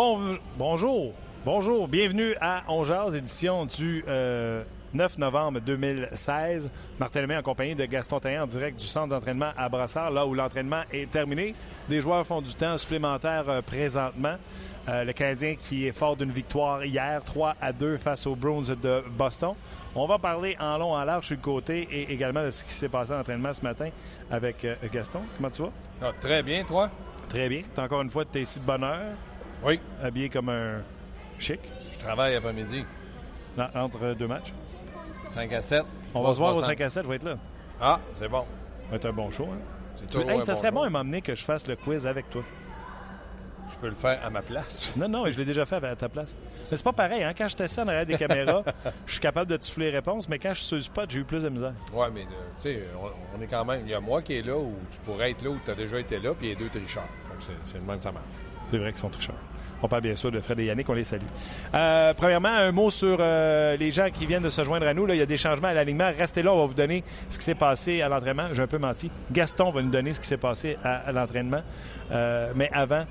Bon, bonjour, bonjour, bienvenue à On Jazz, édition du euh, 9 novembre 2016. Martin Lemay en compagnie de Gaston Taillant en direct du centre d'entraînement à Brassard, là où l'entraînement est terminé. Des joueurs font du temps supplémentaire euh, présentement. Euh, le Canadien qui est fort d'une victoire hier, 3 à 2 face aux Bruins de Boston. On va parler en long, en large sur le côté et également de ce qui s'est passé à l'entraînement ce matin avec euh, Gaston. Comment tu vas? Ah, très bien, toi? Très bien. Encore une fois, t'es ici de bonne heure, Oui. habillé comme un chic, Je travaille après-midi. entre deux matchs. 5 à 7. On va se voir au 300. 5 à 7, je vais être là. Ah, c'est bon. Ça va être un bon show. Hein? Tu- Hey, ça serait bon à m'emmener que je fasse le quiz avec toi. Tu peux le faire à ma place. Non, non, je l'ai déjà fait à ta place. Mais c'est pas pareil, hein? Quand je t'essaie en arrière des caméras, je suis capable de te souffler les réponses, mais quand je suis spot, j'ai eu plus de misère. Ouais, mais euh, tu sais, on, on est quand même. Il y a moi qui est là, ou tu pourrais être là, ou tu as déjà été là, puis il y a deux tricheurs. C'est le même que ça marche. C'est vrai qu'ils sont tricheurs. On parle bien sûr de Fred et Yannick, on les salue. Euh, premièrement, un mot sur euh, les gens qui viennent de se joindre à nous. Il y a des changements à l'alignement. Restez là, on va vous donner ce qui s'est passé à l'entraînement. J'ai un peu menti. Gaston va nous donner ce qui s'est passé à, l'entraînement. Euh, mais avant,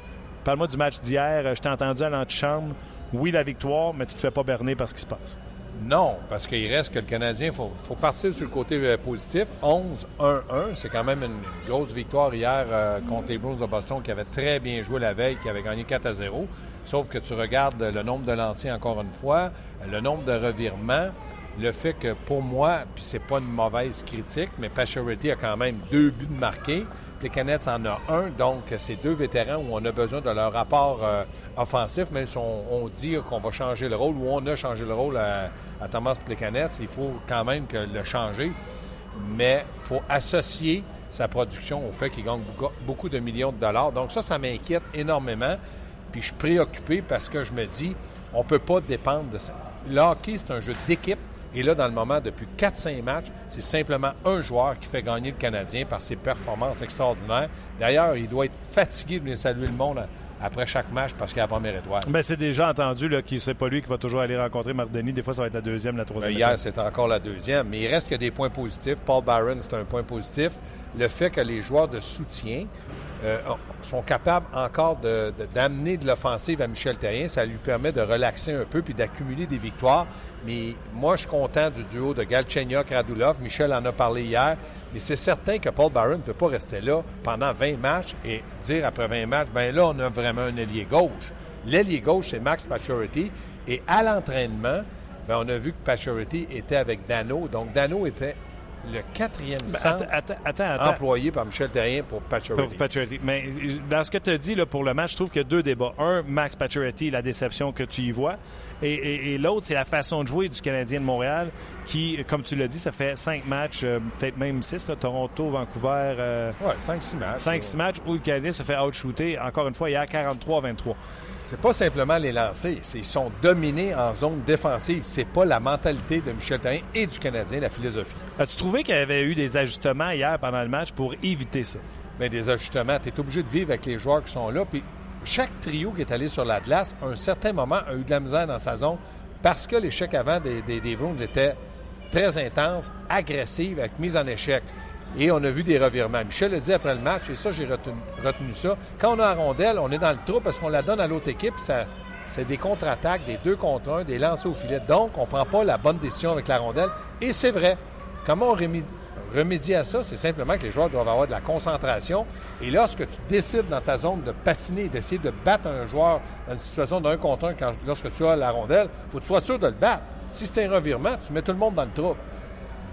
parle-moi du match d'hier. Je t'ai entendu à l'antichambre. Oui, la victoire, mais tu te fais pas berner par ce qui se passe. Non, parce qu'il reste que le Canadien, il faut, partir sur le côté euh, positif. 11-1-1, c'est quand même une grosse victoire hier euh, contre les Bruins de Boston qui avaient très bien joué la veille, qui avaient gagné 4 à 0. Sauf que tu regardes le nombre de lancers encore une fois, le nombre de revirements, le fait que pour moi, puis c'est pas une mauvaise critique, mais Pacioretty a quand même deux buts de marqués. Les en a un, donc c'est deux vétérans où on a besoin de leur rapport euh, offensif, même si on, dit qu'on va changer le rôle, ou on a changé le rôle à, Thomas Plekanec, il faut quand même le changer. Mais il faut associer sa production au fait qu'il gagne beaucoup de millions de dollars. Donc ça, ça m'inquiète énormément. Puis je suis préoccupé parce que je me dis, on ne peut pas dépendre de ça. Le hockey, c'est un jeu d'équipe. Et là, dans le moment, depuis 4-5 matchs, c'est simplement un joueur qui fait gagner le Canadien par ses performances extraordinaires. D'ailleurs, il doit être fatigué de venir saluer le monde à- après chaque match parce qu'il a la première étoile. Ben, c'est déjà entendu là, que c'est pas lui qui va toujours aller rencontrer Marc Denis. Des fois, ça va être la deuxième, la Ben, troisième. hier, c'était encore la deuxième. Mais il reste que des points positifs. Paul Barron, c'est un point positif. Le fait que les joueurs de soutien euh, sont capables encore de- de- d'amener de, l'offensive à Michel Terrien, ça lui permet de relaxer un peu puis d'accumuler des victoires. Mais moi, je suis content du duo de Galchenyuk, Radulov. Michel en a parlé hier. Mais c'est certain que Paul Barron ne peut pas rester là pendant 20 matchs et dire après 20 matchs, ben là, on a vraiment un ailier gauche. L'ailier gauche, c'est Max Pacioretty. Et à l'entraînement, ben, on a vu que Pacioretty était avec Dano. Donc, Dano était le quatrième Ben, centre attends, attends, attends, attends. employé par Michel Terrien pour Pour Pacioretty. Mais dans ce que tu as dit là, pour le match, je trouve qu'il y a deux débats. Un, Max Pacioretty, la déception que tu y vois. Et, et- et l'autre, c'est la façon de jouer du Canadien de Montréal qui, comme tu l'as dit, ça fait cinq matchs, euh, peut-être même six, là, Toronto, Vancouver, euh, Ouais, 5-6 matchs. 5-6 matchs où le Canadien se fait outshooter, encore une fois, hier, 43-23. C'est pas simplement les lancers, c'est ils sont dominés en zone défensive. C'est pas la mentalité de Michel Terrien et du Canadien, la philosophie. As-tu trouvé qu'il y avait eu des ajustements hier pendant le match pour éviter ça? Bien, des ajustements. Tu es obligé de vivre avec les joueurs qui sont là. Puis chaque trio qui est allé sur la glace, à un certain moment, a eu de la misère dans sa zone parce que l'échec avant des, des, était très intense, agressive, avec mise en échec. Et on a vu des revirements. Michel a dit après le match, et ça, j'ai retenu, retenu ça. Quand on a la rondelle, on est dans le trou parce qu'on la donne à l'autre équipe. Ça, c'est des contre-attaques, des deux contre un, des lancers au filet. Donc, on ne prend pas la bonne décision avec la rondelle. Et c'est vrai. Comment on remédie, remédie à ça? C'est simplement que les joueurs doivent avoir de la concentration. Et lorsque tu décides dans ta zone de patiner, d'essayer de battre un joueur dans une situation d'un contre un, lorsque tu as la rondelle, il faut que tu sois sûr de le battre. Si c'est un revirement, tu mets tout le monde dans le trou.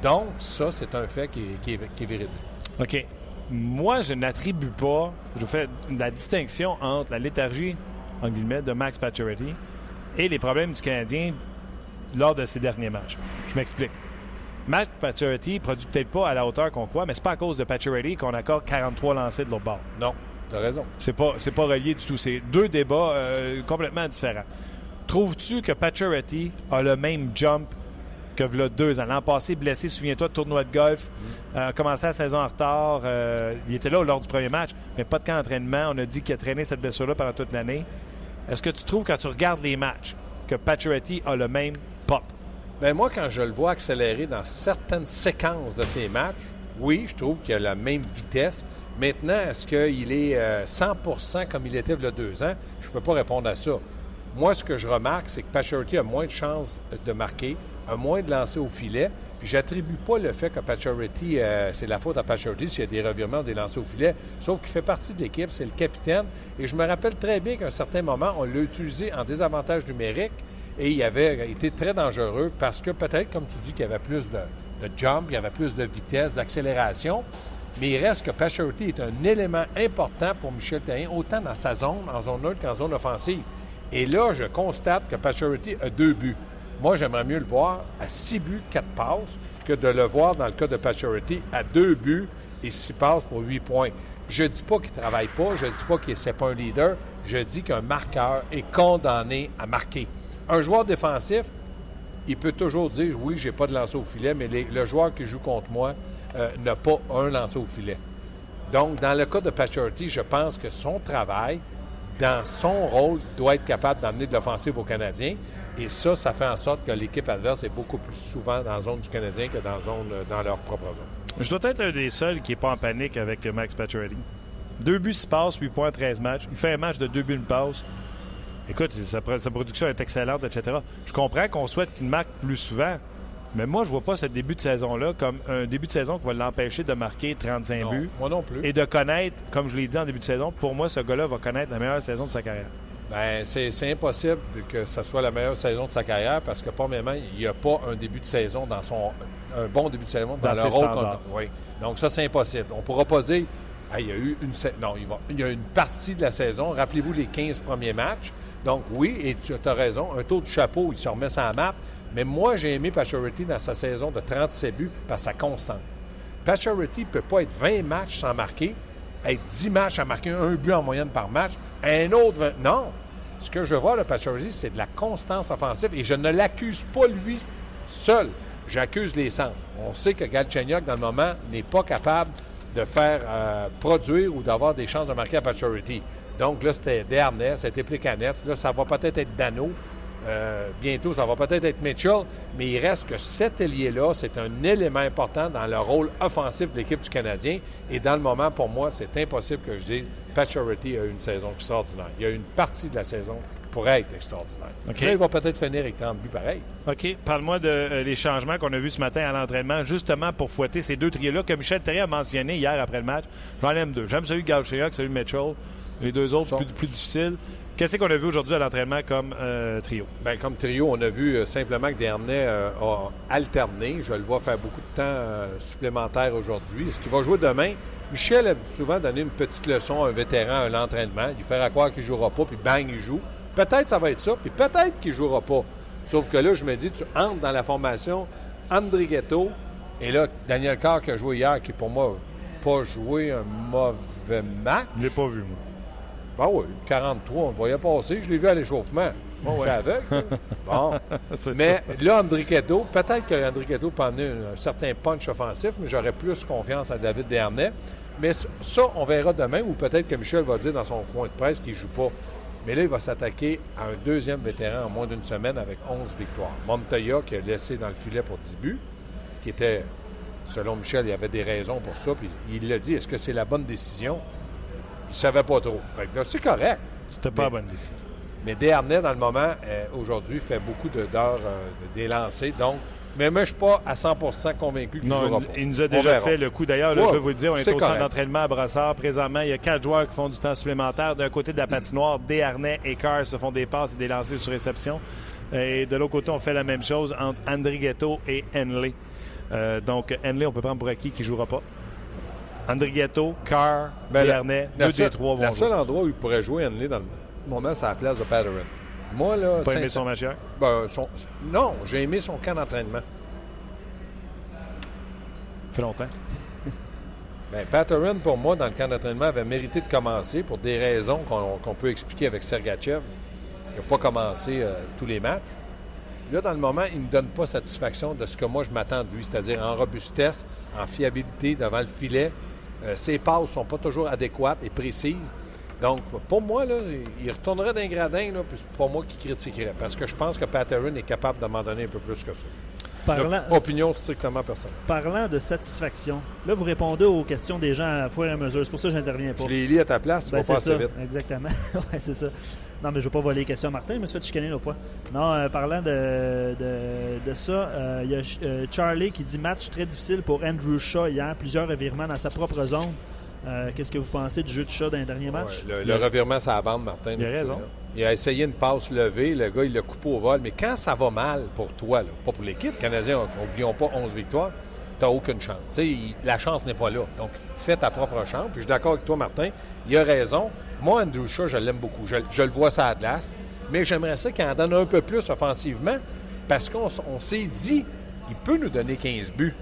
Donc, ça, c'est un fait qui est, qui véridique. OK. Moi, je n'attribue pas, je fais la distinction entre la léthargie, en guillemets, de Max Pacioretty et les problèmes du Canadien lors de ces derniers matchs. Je m'explique. Matt Pacioretty produit peut-être pas à la hauteur qu'on croit, mais c'est pas à cause de Pacioretty qu'on accorde 43 lancés de l'autre bord. Non, tu as raison. C'est pas, c'est pas relié du tout. C'est deux débats euh, complètement différents. Trouves-tu que Pacioretty a le même jump que là, deux ans? L'an passé, blessé, souviens-toi, tournoi de golf, euh, a commencé la saison en retard. euh, il était là lors du premier match, mais pas de camp d'entraînement. On a dit qu'il a traîné cette blessure-là pendant toute l'année. Est-ce que tu trouves, quand tu regardes les matchs, que Pacioretty a le même pop? Ben moi, quand je le vois accélérer dans certaines séquences de ses matchs, oui, je trouve qu'il a la même vitesse. Maintenant, est-ce qu'il est euh, 100% comme il était il y a deux ans? Je ne peux pas répondre à ça. Moi, ce que je remarque, c'est que Pacioretty a moins de chances de marquer, a moins de lancer au filet. Puis j'attribue pas le fait que Pacioretty, euh, c'est la faute à Pacioretty s'il y a des revirements, des lancers au filet. Sauf qu'il fait partie de l'équipe, c'est le capitaine. Et je me rappelle très bien qu'à un certain moment, on l'a utilisé en désavantage numérique et il avait été très dangereux parce que peut-être, comme tu dis, qu'il y avait plus de, jump, il y avait plus de vitesse, d'accélération. Mais il reste que Pacioretty est un élément important pour Michel Therrien, autant dans sa zone, en zone neutre qu'en zone offensive. Et là, je constate que Pacioretty a deux buts. Moi, j'aimerais mieux le voir à six buts, quatre passes, que de le voir dans le cas de Pacioretty à deux buts et six passes pour huit points. Je dis pas qu'il ne travaille pas, je ne dis pas qu'il n'est pas un leader, je dis qu'un marqueur est condamné à marquer. Un joueur défensif, il peut toujours dire oui, j'ai pas de lancer au filet, mais le joueur qui joue contre moi euh, n'a pas un lancer au filet. Donc, dans le cas de Pacioretty, je pense que son travail, dans son rôle, doit être capable d'amener de l'offensive aux Canadiens. Et ça, ça fait en sorte que l'équipe adverse est beaucoup plus souvent dans la zone du Canadien que dans, zone, euh, dans leur propre zone. Je dois être un des seuls qui n'est pas en panique avec Max Pacioretty. Deux buts, six passes, 8 points, 13 matchs. Il fait un match de deux buts, une passe. Écoute, sa, pro- sa production est excellente, etc. Je comprends qu'on souhaite qu'il marque plus souvent, mais moi, je vois pas ce début de saison-là comme un début de saison qui va l'empêcher de marquer 35 Non, buts moi non plus. et de connaître, comme je l'ai dit en début de saison, pour moi, ce gars-là va connaître la meilleure saison de sa carrière. Ben, c'est impossible que ça soit la meilleure saison de sa carrière parce que, premièrement, il n'y a pas un début de saison dans son. un bon début de saison dans, Dans le rôle Oui. Donc, ça, c'est impossible. On ne pourra pas dire. Ah, il y a eu une. Non, il, va- il y a une partie de la saison. Rappelez-vous les 15 premiers matchs. Donc, oui, et tu as raison. Un tour du chapeau, il se remet la map. Mais moi, j'ai aimé Pacioretty dans sa saison de 37 buts par sa constance. Pacioretty ne peut pas être 20 matchs sans marquer, être 10 matchs à marquer un but en moyenne par match, un autre 20. Non! Ce que je vois de Pacioretty, c'est de la constance offensive et je ne l'accuse pas lui seul. J'accuse les centres. On sait que Galchenyuk, dans le moment, n'est pas capable de faire euh, produire ou d'avoir des chances de marquer à Pacioretty. Donc là, c'était Dernay, c'était Plicanette. Là, ça va peut-être être Dano. Euh, bientôt, ça va peut-être être Mitchell, mais il reste que cet ailier-là, c'est un élément important dans le rôle offensif de l'équipe du Canadien. Et dans le moment, pour moi, c'est impossible que je dise Pacioretty a eu une saison extraordinaire. Il y a eu une partie de la saison qui pourrait être extraordinaire. OK. Là, il va peut-être finir avec 30 buts pareil. OK. Parle-moi de euh, changements qu'on a vus ce matin à l'entraînement, justement pour fouetter ces deux trios-là que Michel Therrien a mentionné hier après le match. J'en aime deux. J'aime celui de Galchenyuk, celui de Mitchell. Les deux autres, Sont- plus, plus difficiles. Qu'est-ce qu'on a vu aujourd'hui à l'entraînement comme euh, trio? Bien, comme trio, on a vu euh, simplement que Dernay euh, a alterné. Je le vois faire beaucoup de temps euh, supplémentaire aujourd'hui. Est-ce qu'il va jouer demain? Michel a souvent donné une petite leçon à un vétéran à l'entraînement. Il fera croire qu'il ne jouera pas, puis bang, il joue. Peut-être ça va être ça, puis peut-être qu'il ne jouera pas. Sauf que là, je me dis, tu entres dans la formation André Ghetto, et là, Daniel Carr qui a joué hier, qui pour moi, pas joué un mauvais match. Je l'ai pas vu, moi. Ben oui, 43, on le voyait passer. Je l'ai vu à l'échauffement. Bon, Je suis ouais. aveugle. Bon. Mais là, Andriquetto, peut-être que Andriquetto peut amener un, un certain punch offensif, mais j'aurais plus confiance à David Dernay. Mais ça, on verra demain, ou peut-être que Michel va dire dans son coin de presse qu'il ne joue pas. Mais là, il va s'attaquer à un deuxième vétéran en moins d'une semaine avec 11 victoires. Montoya, qui a laissé dans le filet pour 10 buts, qui était, selon Michel, il y avait des raisons pour ça, puis il l'a dit, est-ce que c'est la bonne décision? Ne savait pas trop. C'est correct. C'était pas Mais- la bonne décision. Mais Desharnais, dans le moment, euh, aujourd'hui, fait beaucoup d'heures euh, des lancers. Donc, mais moi, je ne suis pas à 100% convaincu qu'il Non, il, pas. il nous a déjà fait le coup. D'ailleurs, Ouais, je vais vous le dire, on est, au centre d'entraînement à Brassard. Présentement, il y a quatre joueurs qui font du temps supplémentaire. D'un côté de la patinoire, Desharnais et Carr se font des passes et des lancers sur réception. Et de l'autre côté, on fait la même chose entre Andrighetto et Henley. Euh, donc, Henley, on peut prendre pour acquis qu'il ne jouera pas. Andrighetto, Carr, Ben, la deux des trois vont Le seul endroit où il pourrait jouer Henley dans le moment, c'est à la place de Patterson. Moi, là, Pas aimé son match hier? Ben, son- Non, j'ai aimé son camp d'entraînement. fait longtemps. Bien, Patterson, pour moi, dans le camp d'entraînement, avait mérité de commencer pour des raisons qu'on qu'on peut expliquer avec Sergachev. Il n'a pas commencé euh, tous les matchs. Puis là, dans le moment, il ne me donne pas satisfaction de ce que moi je m'attends de lui, c'est-à-dire en robustesse, en fiabilité devant le filet. Euh, ses passes ne sont pas toujours adéquates et précises. Donc, pour moi, là, il retournerait d'un gradin, là, puis c'est pas moi qui critiquerais, parce que je pense que Patterson est capable de m'en donner un peu plus que ça. Parlant, Opinion strictement personnelle. parlant de satisfaction, là, vous répondez aux questions des gens à fur et à mesure. C'est pour ça que j'interviens pas. Je les lis à ta place, tu Ben, vas ça, vite. exactement. ouais, c'est ça. Non, mais je ne vais pas voler les questions à Martin, je me suis fait chicaner l'autre fois. Non, euh, parlant de, de, de ça, euh, il y a euh, Charlie qui dit match très difficile pour Andrew Shaw hier, plusieurs revirements dans sa propre zone. Euh, Qu'est-ce que vous pensez du jeu de Shaw dans les derniers matchs? Ouais, le, le revirement, ça bande, Martin. Il a raison. Il a essayé une passe levée, le gars, il l'a coupé au vol. Mais quand ça va mal pour toi, là, pas pour l'équipe, les Canadiens, n'oublions pas 11 victoires, tu n'as aucune chance. Tu sais, il- la chance n'est pas là. Donc, fais ta propre chance. Puis je suis d'accord avec toi, Martin. Il a raison. Moi, Andrew Shaw, je l'aime beaucoup. Je, je le vois ça à glace. Mais j'aimerais ça qu'il en donne un peu plus offensivement parce qu'on s'est dit, il peut nous donner 15 buts.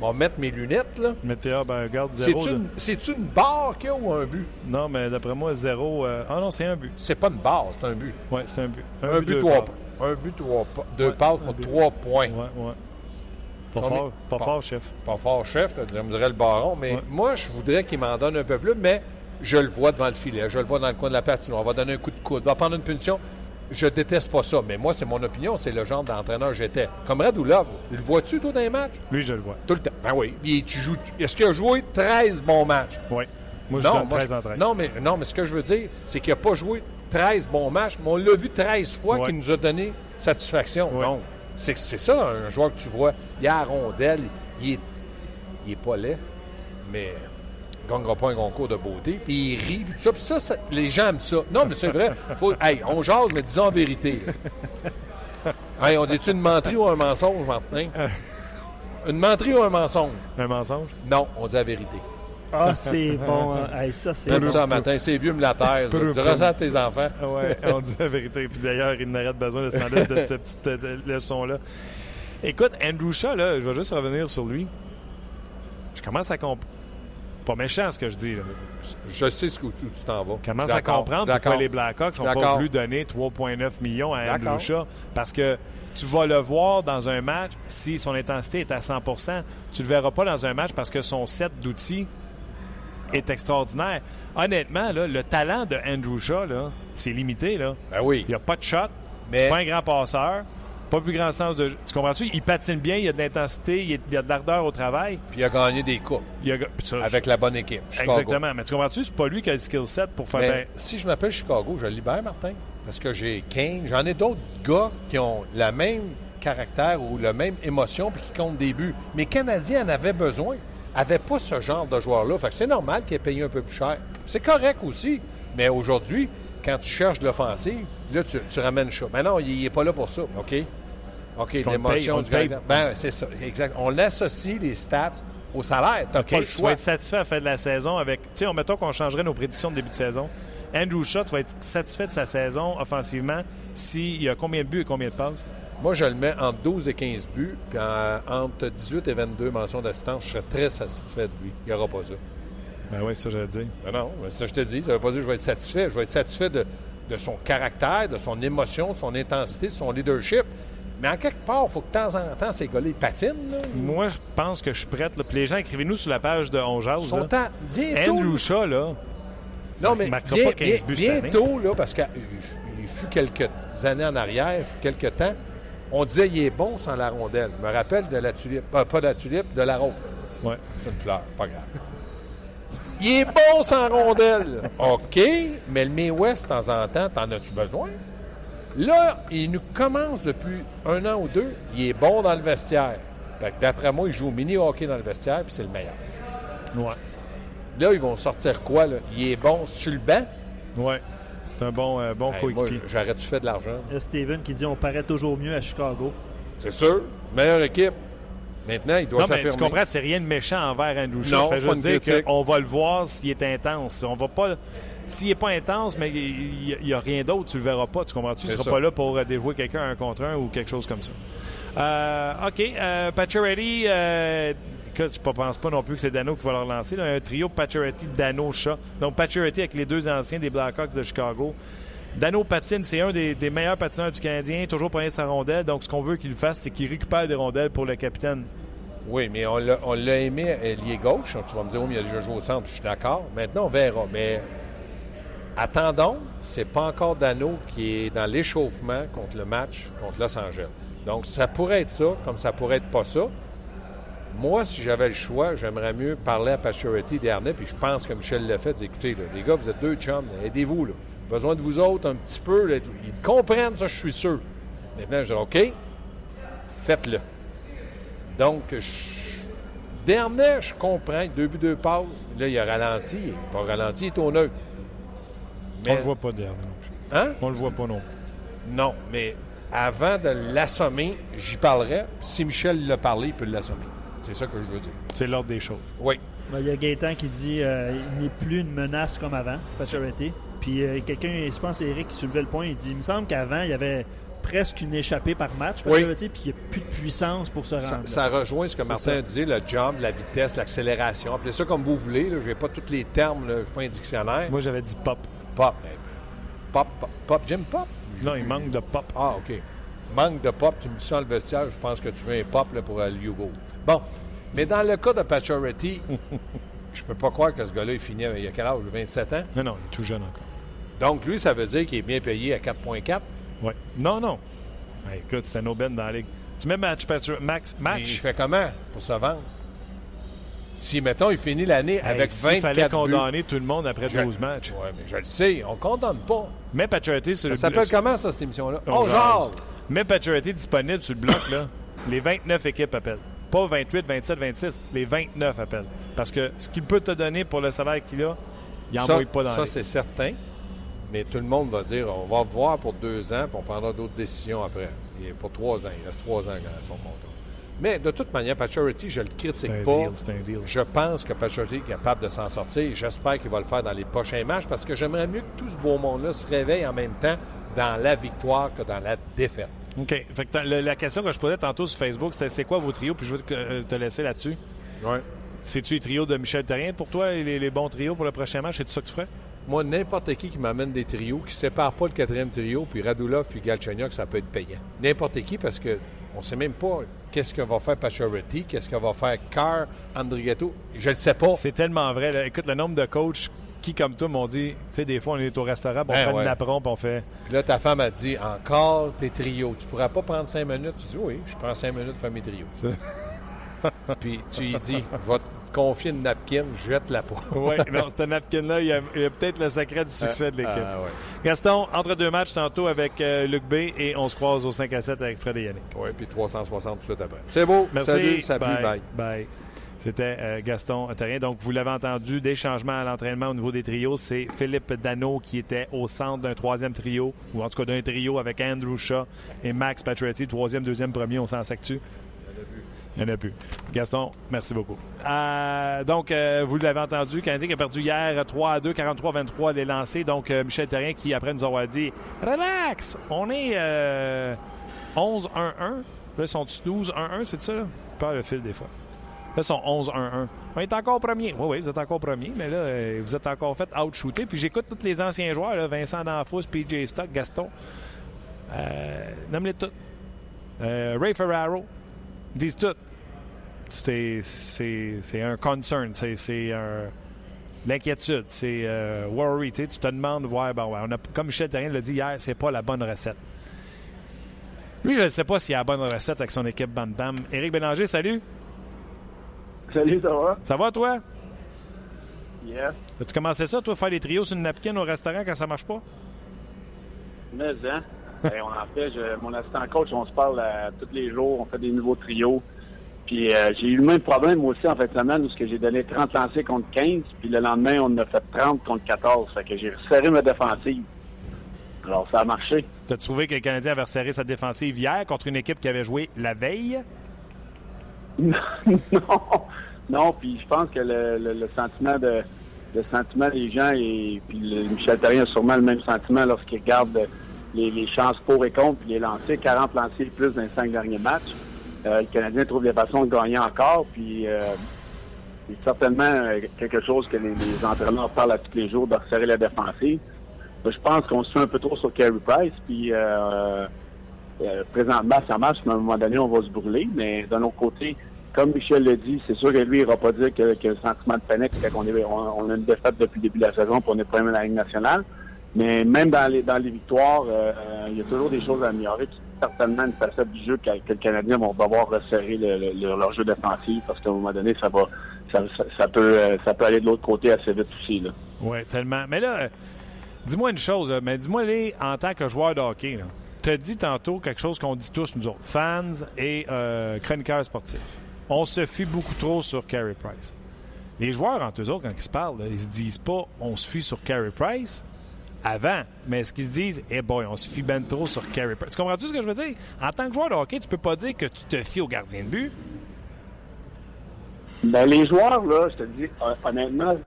Je vais mettre mes lunettes, là. Mettez, ah, ben, garde zéro. C'est-tu une, barre qu'il y a ou un but? Non, mais d'après moi, zéro. euh, Ah non, c'est un but. C'est pas une barre, c'est un but. Oui, c'est un but. Un, but, deux trois. Un but, trois pas. Deux Ouais, passes pour but. trois points. Ouais, ouais. Pas fort, pas Pas- fort, chef. Pas fort, chef, là, je me dirais le baron, mais Ouais. moi, je voudrais qu'il m'en donne un peu plus, mais je le vois devant le filet, je le vois dans le coin de la patinoire, on va donner un coup de coude, va prendre une punition. Je déteste pas ça, mais moi, c'est mon opinion, c'est le genre d'entraîneur que j'étais. Comme Radulov, le vois-tu, toi, dans les matchs? Lui, je le vois. Tout le temps. Ben oui. Tu joues. Est-ce qu'il a joué 13 bons matchs? Oui. Moi, je donne moi, 13 je- en 13. non, mais, non, mais ce que je veux dire, c'est qu'il n'a pas joué 13 bons matchs, mais on l'a vu 13 fois Ouais. qu'il nous a donné satisfaction. Ouais. Donc, c'est c'est ça, un joueur que tu vois. Il a la rondelle, il est, il est pas laid, mais gagnera pas un concours de beauté. Puis il rit, puis tout ça. Puis ça, ça- les gens aiment ça. Non, mais c'est vrai. Faut, hey, on jase, mais disons en vérité. hey, on dit-tu une menterie ou un mensonge, Martin? Une menterie ou un mensonge? Un mensonge? Non, on dit la vérité. Ah, c'est bon. hein. Hey, ça, c'est bon. ça matin, c'est vieux me la terre. Peu, Diras ça à tes enfants. Ah Ouais, on dit la vérité. Puis d'ailleurs, il n'aurait besoin de, de cette petite euh, leçon-là. Écoute, Andrew Shaw, là, je vais juste revenir sur lui. Je commence à comprendre. Pas méchant ce que je dis. Là. Je sais ce que, tu t'en vas. Commence à comprendre pourquoi les Blackhawks n'ont pas voulu donner 3,9 millions à Andrew. Shaw parce que tu vas le voir dans un match si son intensité est à 100% Tu le verras pas dans un match parce que son set d'outils est extraordinaire. Honnêtement, là, le talent de Andrew Shaw, c'est limité. Là. Ben oui. Il n'y a pas de shot, Mais- c'est pas un grand passeur, pas plus grand sens de. Tu comprends-tu? Il patine bien, il y a de l'intensité, il y a- de l'ardeur au travail. Puis il a gagné des coupes Il a- ça, avec la bonne équipe. Chicago. Exactement. Mais tu comprends-tu? C'est pas lui qui a le skill set pour faire. Mais si je m'appelle Chicago, je le libère, Martin. Parce que j'ai Kane. J'en ai d'autres gars qui ont le même caractère ou la même émotion puis qui comptent des buts. Mais les Canadiens en avaient besoin. N'avaient pas ce genre de joueur-là. Fait que c'est normal qu'il ait payé un peu plus cher. C'est correct aussi. Mais aujourd'hui, quand tu cherches de l'offensive, là, tu, tu ramènes ça. Mais non, il n'est pas là pour ça. OK? OK, l'émotion du paye. Ben, c'est ça. Exact. On associe les stats au salaire. Tu n'as OK, pas le tu choix. vas être satisfait à la fin de la saison avec. Tu sais, on mettons qu'on changerait nos prédictions de début de saison. Andrew Shaw, tu vas être satisfait de sa saison offensivement s'il y a combien de buts et combien de passes? Moi, je le mets entre 12 et 15 buts, puis en- entre 18 et 22 mentions d'assistance. Je serais très satisfait de lui. Il n'y aura pas ça. Ben oui, ça, j'allais dire. Ben non, mais ça, je te dis, ça ne veut pas dire que je vais être satisfait. Je vais être satisfait de, de son caractère, de son émotion, de son intensité, de son leadership. Mais en quelque part, il faut que de temps en temps, ces gars-là, ils patinent. Là. Moi, je pense que je suis prête. là. Puis les gens, écrivez-nous sur la page de On Ils Jase, sont là. à bientôt. Andrew Shaw, là, non, mais bien- pas 15 buts bientôt, là, parce qu'il fut quelques années en arrière, il fut quelques temps, on disait il est bon sans la rondelle. Je me rappelle de la tulipe, pas, pas de la tulipe, de la rose. ouais. C'est une fleur, pas grave. Il est bon sans rondelle. OK, mais le May West, de temps en temps, t'en as-tu besoin? Là, il nous commence depuis un an ou deux. Il est bon dans le vestiaire. Fait que d'après moi, il joue au mini-hockey dans le vestiaire, puis c'est le meilleur. Ouais. Là, ils vont sortir quoi, là? Il est bon sur le banc? Ouais. C'est un bon, euh, bon Hey, coéquipier. j'aurais tu fait de l'argent? Il y a Steven qui dit on paraît toujours mieux à Chicago. C'est sûr. Meilleure équipe. Maintenant, il doit Non, mais s'affirmer. tu comprends, c'est rien de méchant envers Andrew Shaw. Non, juste une dire critique. qu'on va le voir s'il est intense. On va pas... S'il n'est pas intense, mais il n'y a, rien d'autre, tu le verras pas. Tu comprends-tu? Il ne C'est sera ça. pas là pour euh, déjouer quelqu'un un contre un ou quelque chose comme ça. Euh, OK. Euh, Pacioretty, euh, je ne pense pas non plus que c'est Dano qui va leur lancer. Là, un trio Pacioretty, Dano, Shaw. Donc Pacioretty avec les deux anciens des Blackhawks de Chicago. Dano patine, c'est un des, meilleurs patineurs du Canadien, toujours premier sa rondelle. Donc ce qu'on veut qu'il fasse, c'est qu'il récupère des rondelles pour le capitaine. Oui, mais on l'a aimé lié gauche. Tu vas me dire, oh, il a joué au centre, je suis d'accord. Maintenant, on verra. Mais attendons, c'est pas encore Dano qui est dans l'échauffement contre le match contre Los Angeles. Donc, ça pourrait être ça, comme ça pourrait être pas ça. Moi, si j'avais le choix, j'aimerais mieux parler à Pacioretty dernier, puis je pense que Michel l'a fait. Écoutez, les gars, vous êtes deux chums, aidez-vous. Besoin de vous autres un petit peu. Ils comprennent ça, je suis sûr. Maintenant, je dis OK, faites-le. Donc, je... dernier, je comprends. Deux buts, deux passes. Là, il a ralenti. Il pas ralenti, il est au neutre. Mais... On le voit pas dernier non plus. Hein? On le voit pas non plus. Non, mais avant de l'assommer, j'y parlerai. Si Michel l'a parlé, il peut l'assommer. C'est ça que je veux dire. C'est l'ordre des choses. Oui. Ben, il y a Gaétan qui dit euh, il n'est plus une menace comme avant, Pacioretty. Puis euh, quelqu'un, je pense c'est Eric qui soulevait le point, il dit il me semble qu'avant, il y avait presque une échappée par match, puis il n'y a plus de puissance pour se rendre. Ça, rejoint ce que Martin disait, le jump, la vitesse, l'accélération. Appelez ça comme vous voulez. Je n'ai pas tous les termes, je ne suis pas un dictionnaire. Moi, j'avais dit pop. Pop. Pop, pop, pop. Jim Pop? Non, il manque de pop. Ah, OK. Manque de pop, tu me dis ça dans le vestiaire, je pense que tu veux un pop là, pour Hugo. Bon, mais dans le cas de Pacioretty, je peux pas croire que ce gars-là, il finit, il a quel âge? 27 ans? Non, non, il est tout jeune encore. Donc, lui, ça veut dire qu'il est bien payé à 4,4? Oui. Non, non. écoute, c'est un aubaine dans la ligue. Tu mets match, Max, match. il fait comment pour se vendre? Si, mettons, il finit l'année avec 24 Il fallait condamner tout le monde après 12 matchs. Oui, mais je le sais, on ne condamne pas. Mais Paturity sur ça le Ça s'appelle comment, ça, cette émission-là? Oh, genre! Mais Paturity disponible sur le bloc, là. les 29 équipes appellent. Pas 28, 27, 26. Les 29 appellent. Parce que ce qu'il peut te donner pour le salaire qu'il a, il n'envoie pas dans Ça, c'est certain. Mais tout le monde va dire on va voir pour deux ans, puis on prendra d'autres décisions après. Et pour trois ans. Il reste trois ans à son contrat. Mais de toute manière, Pacioretty, je le critique pas. Je pense que Pacioretty est capable de s'en sortir. J'espère qu'il va le faire dans les prochains matchs parce que j'aimerais mieux que tout ce beau monde-là se réveille en même temps dans la victoire que dans la défaite. OK. la question que je posais tantôt sur Facebook, c'était c'est quoi vos trios? Puis je veux te, euh, laisser là-dessus. Oui. C'est-tu les trios de Michel Terrien pour toi, les, les bons trios pour le prochain match? C'est ça que tu ferais? Moi, n'importe qui qui m'amène des trios, qui ne sépare pas le quatrième trio, puis Radulov puis Galchenyuk, ça peut être payant. N'importe qui, parce que on sait même pas qu'est-ce que va faire Pacioretty, qu'est-ce que va faire Carr, Andrigetto. Je ne sais pas. C'est tellement vrai. Écoute, le nombre de coachs qui, comme toi, m'ont dit, tu sais, des fois, on est au restaurant, on ben prend une apron, puis on fait... Puis là, ta femme a dit, encore tes trios. Tu pourras pas prendre cinq minutes. Tu dis, oui, je prends cinq minutes pour faire mes trios. puis tu lui dis, va te confier une napkin, jette-la pas. oui, non, cette napkin-là, il y a, peut-être le secret du succès de l'équipe. Ah, Gaston, entre deux matchs tantôt avec euh, Luc B et on se croise au 5 à 7 avec Fred et Yannick. Oui, puis 360 tout de suite après. C'est beau. Merci. Salut, salut, bye. bye. C'était euh, Gaston Terrien. Donc, vous l'avez entendu, des changements à l'entraînement au niveau des trios. C'est Philippe Dano qui était au centre d'un troisième trio, ou en tout cas d'un trio avec Andrew Shaw et Max Pacioretty, troisième, deuxième, premier, on s'en s'actue. Il n'y en a plus. Gaston, merci beaucoup. Euh, donc, euh, vous l'avez entendu, Canadien a perdu hier 3 à 2, 43-23 les lancés. Donc, Michel Terrien qui, après, nous a dit Relax, on est 11-1-1. Là, ils sont 12-1-1, c'est ça? Là? Pas le fil des fois. Là, ils sont 11-1-1. On est encore premier. Oui, oui, vous êtes encore premier, mais là, euh, vous êtes encore fait out-shooter. Puis j'écoute tous les anciens joueurs, Vincent Danfous, PJ Stock, Gaston. Euh, Nomme-les tous. Euh, Ray Ferraro. disent tout. C'est un concern. C'est un l'inquiétude, c'est euh, worry. Tu te demandes, ouais, ben ouais, on a, comme Michel Terrien l'a dit hier, c'est pas la bonne recette. Lui, je ne sais pas s'il a la bonne recette avec son équipe Bam Bam. Éric Bélanger, salut. Salut, ça va? Ça va, toi? Yes. As-tu commencé ça, toi, faire des trios sur une napkin au restaurant quand ça marche pas? Mais, hein? on en fait, mon assistant coach, on se parle euh, tous les jours, on fait des nouveaux trios. Puis euh, j'ai eu le même problème moi aussi en fin de semaine où j'ai donné 30 lancés contre 15, puis le lendemain, on a fait 30 contre 14. Fait que j'ai resserré ma défensive. Alors, ça a marché. Tu as trouvé que le Canadien avait resserré sa défensive hier contre une équipe qui avait joué la veille? non, non. Puis je pense que le, sentiment de le sentiment des gens et puis Michel Therrien a sûrement le même sentiment lorsqu'il regarde les, chances pour et contre puis les lancers, 40 lancers plus dans les cinq derniers matchs. Euh, le Canadien trouve des façons de gagner encore. Puis euh, c'est certainement euh, quelque chose que les, entraîneurs parlent à tous les jours de resserrer la défensive. Je pense qu'on se fait un peu trop sur Carey Price, puis euh, euh, présentement, ça marche, mais à un moment donné, on va se brûler. Mais d'un autre côté, comme Michel l'a dit, c'est sûr que lui, il n'ira pas dire que, que le sentiment de panique, c'est qu'on a une défaite depuis le début de la saison, pour on est premier dans la Ligue nationale. Mais même dans les, dans les victoires, euh, il y a toujours des choses à améliorer. Certainement une facette du jeu que, que le Canadien vont devoir resserrer le, le, leur jeu défensif parce qu'à un moment donné, ça va ça, peut euh, ça peut aller de l'autre côté assez vite aussi. Là. Oui, tellement. Mais là, dis-moi une chose, mais dis-moi les en tant que joueur de hockey, tu as dit tantôt quelque chose qu'on dit tous, nous autres, fans et euh, chroniqueurs sportifs. On se fie beaucoup trop sur Carey Price. Les joueurs, entre eux autres, quand ils se parlent, là, ils se disent pas on se fie sur Carey Price avant, mais ce qu'ils se disent, eh boy, on se fie ben trop sur Carey Price. Tu comprends-tu ce que je veux dire? En tant que joueur de hockey, tu peux pas dire que tu te fies au gardien de but. Ben, les joueurs, là, je te dis, honnêtement,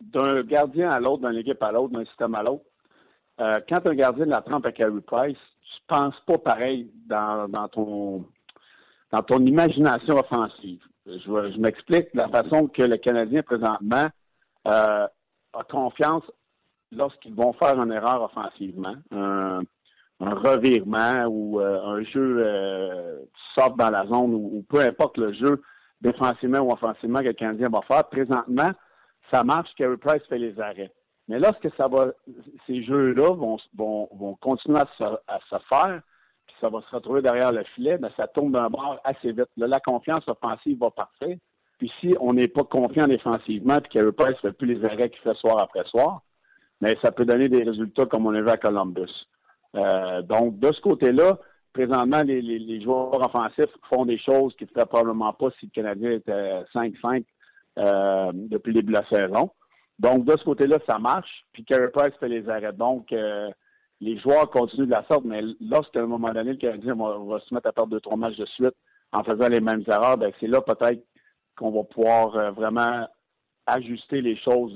d'un gardien à l'autre, d'une équipe à l'autre, d'un système à l'autre, euh, quand un gardien de la trempe à Carey Price, tu penses pas pareil dans, dans ton dans ton imagination offensive. Je, je m'explique la façon que le Canadien présentement euh, a confiance lorsqu'ils vont faire une erreur offensivement, un, revirement ou euh, un jeu euh, sort dans la zone ou, peu importe le jeu défensivement ou offensivement que le Canadien va faire, présentement, ça marche, Carey Price fait les arrêts. Mais lorsque ça va, ces jeux-là vont, continuer à se, faire, puis ça va se retrouver derrière le filet, mais ça tombe d'un bord assez vite. La confiance offensive va partir. Puis si on n'est pas confiant défensivement, puis Carey Price ne fait plus les arrêts qu'il fait soir après soir, mais ça peut donner des résultats comme on a vu à Columbus. Euh, donc, de ce côté-là, présentement, les, les, les, joueurs offensifs font des choses qu'ils ne feraient probablement pas si le Canadien était 5-5 euh, depuis le début de la saison. Donc, de ce côté-là, ça marche. Puis Carey Price fait les arrêts. Donc, euh, les joueurs continuent de la sorte, mais lorsqu'à un moment donné, le Canadien va, va, se mettre à perdre deux, trois matchs de suite en faisant les mêmes erreurs, ben c'est là peut-être qu'on va pouvoir euh, vraiment ajuster les choses,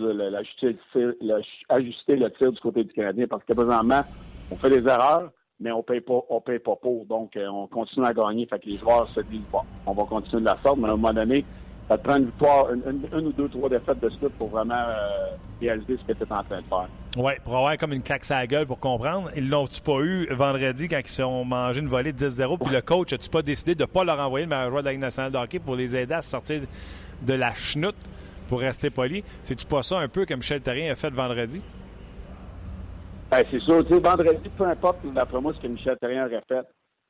ajuster le tir du côté du Canadien, parce que présentement, on fait des erreurs, mais on paye pas, on paye pas pour. Donc, euh, on continue à gagner. Fait que les joueurs se disent, bon, on va continuer de la sorte, mais à un moment donné, ça te prend une victoire, une, ou deux, trois défaites de suite pour vraiment euh, réaliser ce que tu es en train de faire. Oui, pour avoir comme une claque à la gueule pour comprendre. Ils l'ont-tu pas eu vendredi quand ils se sont mangé une volée de 10-0, puis le coach, as-tu pas décidé de pas leur envoyer le meilleur joueur de la Ligue nationale de hockey pour les aider à sortir de la chenoute? Pour rester poli. C'est-tu pas ça un peu que Michel Terrien a fait vendredi? Ben, c'est sûr. Vendredi, peu importe, d'après moi, ce que Michel Terrien aurait fait,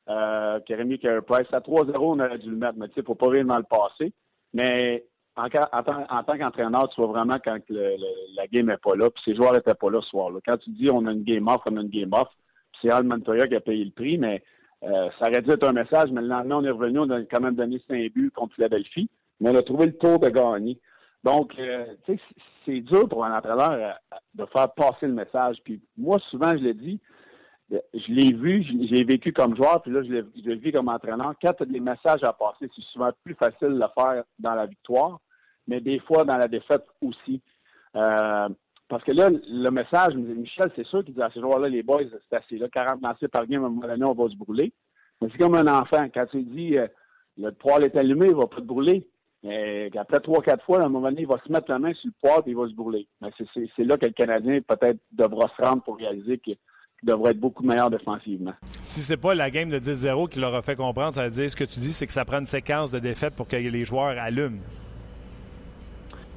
euh, qui aurait mis Carey Price. À 3-0, on aurait dû le mettre, mais tu sais, faut pas réellement le passer. Mais en, tant qu'entraîneur, tu vois vraiment quand le, la game n'est pas là, puis ces joueurs n'étaient pas là ce soir-là. Quand tu dis on a une game off, on a une game off, c'est Al Montoya qui a payé le prix, mais euh, ça aurait dû être un message, mais le lendemain, on est revenu, on a quand même donné 5 buts contre Philadelphie, mais on a trouvé le tour de gagner. Donc, euh, tu sais, c'est dur pour un entraîneur euh, de faire passer le message. Puis moi, souvent, je le dis, je l'ai vu, je l'ai vécu comme joueur, puis là, je le vis comme entraîneur. Quand tu as des messages à passer, c'est souvent plus facile de le faire dans la victoire, mais des fois dans la défaite aussi. Euh, parce que là, le message, Michel, c'est sûr qu'il dit à ces joueurs-là, les boys, c'est assez là, 40 lancés par game, à un moment donné, on va se brûler. Mais c'est comme un enfant. Quand tu dis, euh, le poêle est allumé, il va pas te brûler. Mais après trois, quatre fois, à un moment donné, il va se mettre la main sur le poids et il va se brûler. Mais c'est là que le Canadien peut-être devra se rendre pour réaliser qu'il devrait être beaucoup meilleur défensivement. Si c'est pas la game de 10-0 qui leur a fait comprendre, ça veut dire ce que tu dis, c'est que ça prend une séquence de défaites pour que les joueurs allument.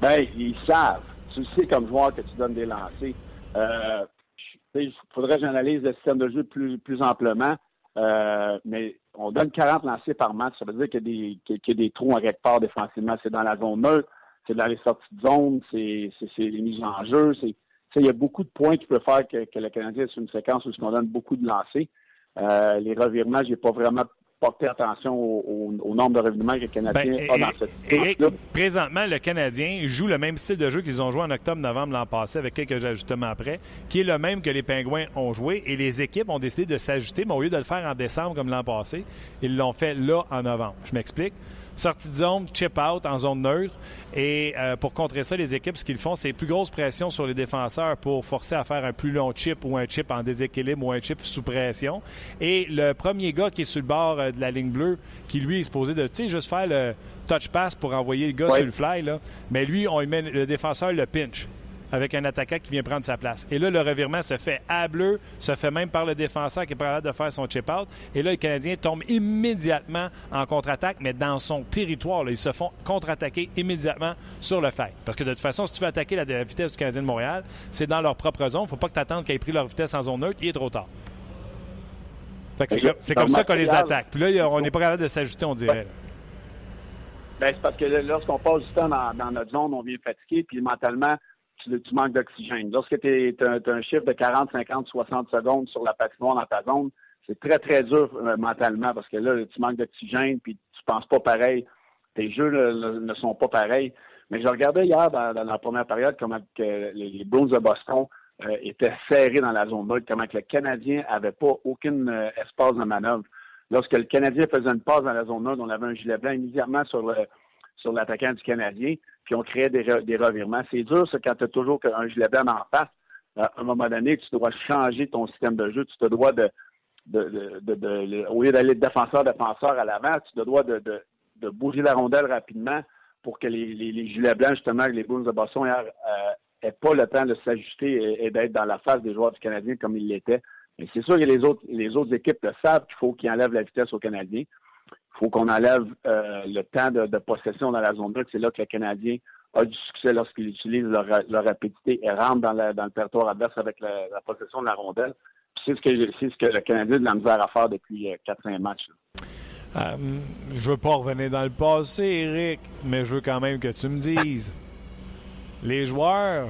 Ben, ils savent. Tu sais comme joueur que tu donnes des lancers. Euh, il faudrait que j'analyse le système de jeu plus, plus amplement. Euh, mais on donne 40 lancés par match. Ça veut dire qu'il y, a des trous en quelque part défensivement. C'est dans la zone neutre, c'est dans les sorties de zone, c'est les mises en jeu. Il y a beaucoup de points qui peuvent faire que, le Canadien sur une séquence où on donne beaucoup de lancers. Euh, les revirements, j'ai pas vraiment porté attention au, au, au, nombre de revirements que le Canadien ben, a dans cette Éric, Présentement, le Canadien joue le même style de jeu qu'ils ont joué en octobre-novembre l'an passé avec quelques ajustements après, qui est le même que les Pingouins ont joué. Et les équipes ont décidé de s'ajuster, mais au lieu de le faire en décembre comme l'an passé, ils l'ont fait là en novembre. Je m'explique sortie de zone, chip out en zone neutre. Et euh, pour contrer ça, les équipes, ce qu'ils font, c'est plus grosse pression sur les défenseurs pour forcer à faire un plus long chip ou un chip en déséquilibre ou un chip sous pression. Et le premier gars qui est sur le bord euh, de la ligne bleue, qui lui est supposé de, tu sais, juste faire le touch pass pour envoyer le gars Ouais. sur le fly, là. Mais lui, on lui met, le défenseur le pinch avec un attaquant qui vient prendre sa place. Et là, le revirement se fait à bleu, se fait même par le défenseur qui est capable de faire son chip-out. Et là, le Canadien tombe immédiatement en contre-attaque, mais dans son territoire. là, ils se font contre-attaquer immédiatement sur le fly. Parce que de toute façon, si tu veux attaquer la, vitesse du Canadien de Montréal, c'est dans leur propre zone. faut pas que tu attendes qu'ils aient pris leur vitesse en zone neutre. Il est trop tard. C'est comme, ça qu'on les attaque. Puis là, on n'est pas capable de s'ajuster, on dirait. Ben, c'est parce que lorsqu'on passe du temps dans, dans notre zone, on vient fatigué, puis mentalement, tu, manques d'oxygène. Lorsque tu as, un chiffre de 40, 50, 60 secondes sur la patinoire dans ta zone, c'est très, très dur euh, mentalement parce que là, tu manques d'oxygène, puis tu penses pas pareil. Tes jeux ne, sont pas pareils. Mais je regardais hier dans, la première période comment que les, les de Boston euh, étaient serrés dans la zone neutre, comment que le Canadien avait pas aucun euh, espace de manœuvre. Lorsque le Canadien faisait une passe dans la zone neutre, on avait un gilet blanc immédiatement sur sur l'attaquant du Canadien, puis on créait des, re- des revirements. C'est dur, ça, quand tu as toujours un gilet blanc en face. Euh, À un moment donné, tu dois changer ton système de jeu. Tu te dois de, au lieu d'aller défenseur-défenseur à l'avant, tu te dois de, bouger la rondelle rapidement pour que les, gilets blancs, justement, les Bulls de Boston, hier, euh, pas le temps de s'ajuster et, et d'être dans la face des joueurs du Canadien comme ils l'étaient. Mais c'est sûr que les autres, les autres équipes le savent qu'il faut qu'ils enlèvent la vitesse aux Canadiens. Faut qu'on enlève euh, le temps de, possession dans la zone neutre. C'est là que le Canadien a du succès lorsqu'il utilise leur, ra- leur rapidité et rentre dans, le territoire adverse avec la, possession de la rondelle. C'est ce que le Canadien a de la misère à faire depuis euh, 4-5 matchs. là. Euh, je veux pas revenir dans le passé, Eric, mais je veux quand même que tu me dises. Les joueurs.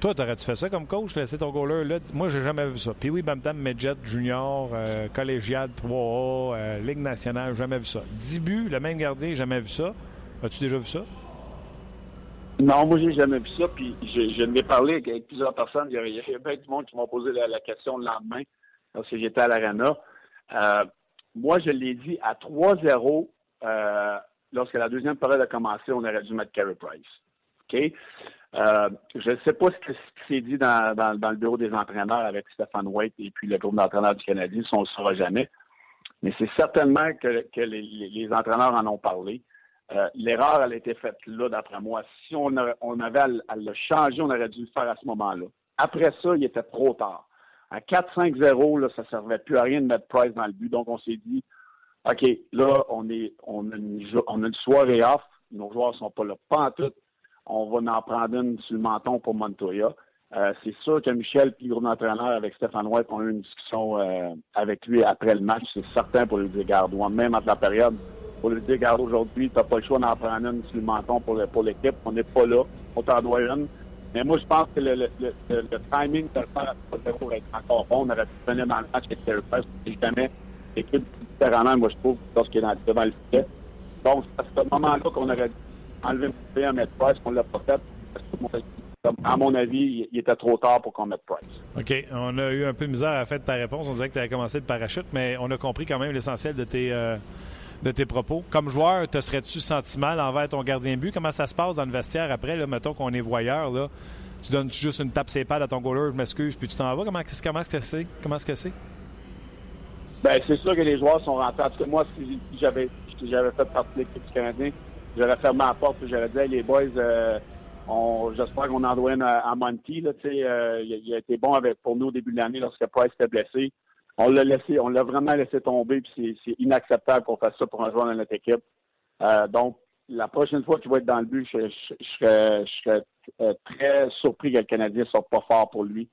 Toi, t'aurais-tu fait ça comme coach, laisser ton goaler là? Moi, j'ai jamais vu ça. Puis oui, Bam Tam, Medjet, Junior, euh, Collégial 3A, euh, Ligue nationale, jamais vu ça. 10 buts, le même gardien, jamais vu ça. As-tu déjà vu ça? Non, moi, j'ai jamais vu ça. Puis je, je l'ai parlé avec, plusieurs personnes. Il y a, il du monde qui m'ont posé la, la question le lendemain lorsque j'étais à l'Arena. Euh, moi, je l'ai dit à 3-0, euh, lorsque la deuxième période a commencé, on aurait dû mettre Carey Price. OK? Euh, je ne sais pas ce, qui s'est dit dans, le bureau des entraîneurs avec Stéphane White et puis le groupe d'entraîneurs du Canadien, ça, on ne le saura jamais. Mais c'est certainement que, les, entraîneurs en ont parlé. Euh, L'erreur, elle a été faite là, d'après moi. Si on, avait à, le- changer, on aurait dû le faire à ce moment-là. Après ça, il était trop tard. À 4-5-0, là, ça ne servait plus à rien de mettre Price dans le but. Donc, on s'est dit, OK, là, on, est, a une, on a une soirée off. Nos joueurs ne sont pas là. Pas en tout. On va en prendre une sur le menton pour Montoya. Euh, c'est sûr que Michel puis groupe d'entraîneur avec Stéphane White ont eu une discussion euh, avec lui après le match. C'est certain pour lui dire, garde, même entre la période, pour lui dire, garde, aujourd'hui, tu n'as pas le choix d'en prendre une sur le menton pour, pour l'équipe. On n'est pas là. On t'en doit une. Mais moi, je pense que le, le, le, le- timing de faire à 3-0 aurait été encore bon. On aurait pu venir dans le match avec Terry Price. Jamais l'équipe différemment, moi, je trouve, lorsqu'il est dans, devant le filet. Donc, c'est à ce moment-là qu'on aurait dû enlever un mettre Price, qu'on l'a pas fait. Parce que, à mon avis, il, était trop tard pour qu'on mette Price. OK. On a eu un peu de misère à de ta réponse. On disait que tu avais commencé le parachute, mais on a compris quand même l'essentiel de tes, euh, de tes propos. Comme joueur, te serais-tu senti mal envers ton gardien de but? Comment ça se passe dans le vestiaire après? Là, mettons qu'on est voyeur. Là. Tu donnes juste une tape ses pads à ton goaler, je m'excuse, puis tu t'en vas? Comment, comment est-ce que c'est? Comment est-ce que c'est? Ben, c'est sûr que les joueurs sont rentrés. En tout cas, moi, si, j'avais si j'avais fait partie de l'équipe du Canadien, j'aurais fermé la porte j'aurais dit, les boys, euh, on, j'espère qu'on en doit à, Monty. Euh, il, a- été bon avec, pour nous au début de l'année lorsque Price était blessé. On l'a laissé, on l'a vraiment laissé tomber, puis c'est, inacceptable qu'on fasse ça pour un joueur notre équipe. Euh, donc, la prochaine fois qu'il va être dans le but, je, serais, très surpris que le Canadien ne sorte pas fort pour lui.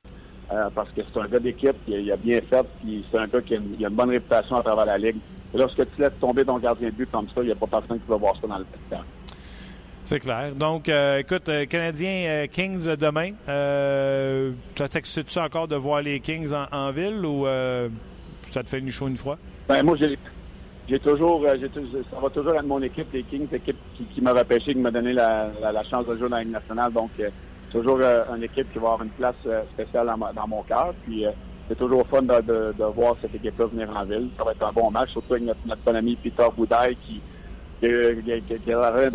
Parce que c'est un gars d'équipe, il, a- il a bien fait, puis c'est un gars qui a une bonne réputation à travers la Ligue. Et lorsque tu laisses tomber ton gardien de but comme ça, il n'y a pas personne qui va voir ça dans le vestiaire. C'est clair. Donc, euh, écoute, euh, Canadien euh, Kings demain. Ça t'excite-tu encore de voir les Kings en, en ville ou ça te fait une chaud une fois? Ben, moi, j'ai, toujours, ça va toujours être mon équipe, les Kings, l'équipe qui, qui m'a repêché, qui m'a donné la, la, la chance de jouer dans la Ligue nationale. Donc, toujours une équipe qui va avoir une place spéciale dans, ma- dans mon cœur. Puis, c'est toujours fun de, de, de voir cette équipe-là venir en ville. Ça va être un bon match, surtout avec notre, notre bon ami Peter Boudaille qui, qui, qui, qui, a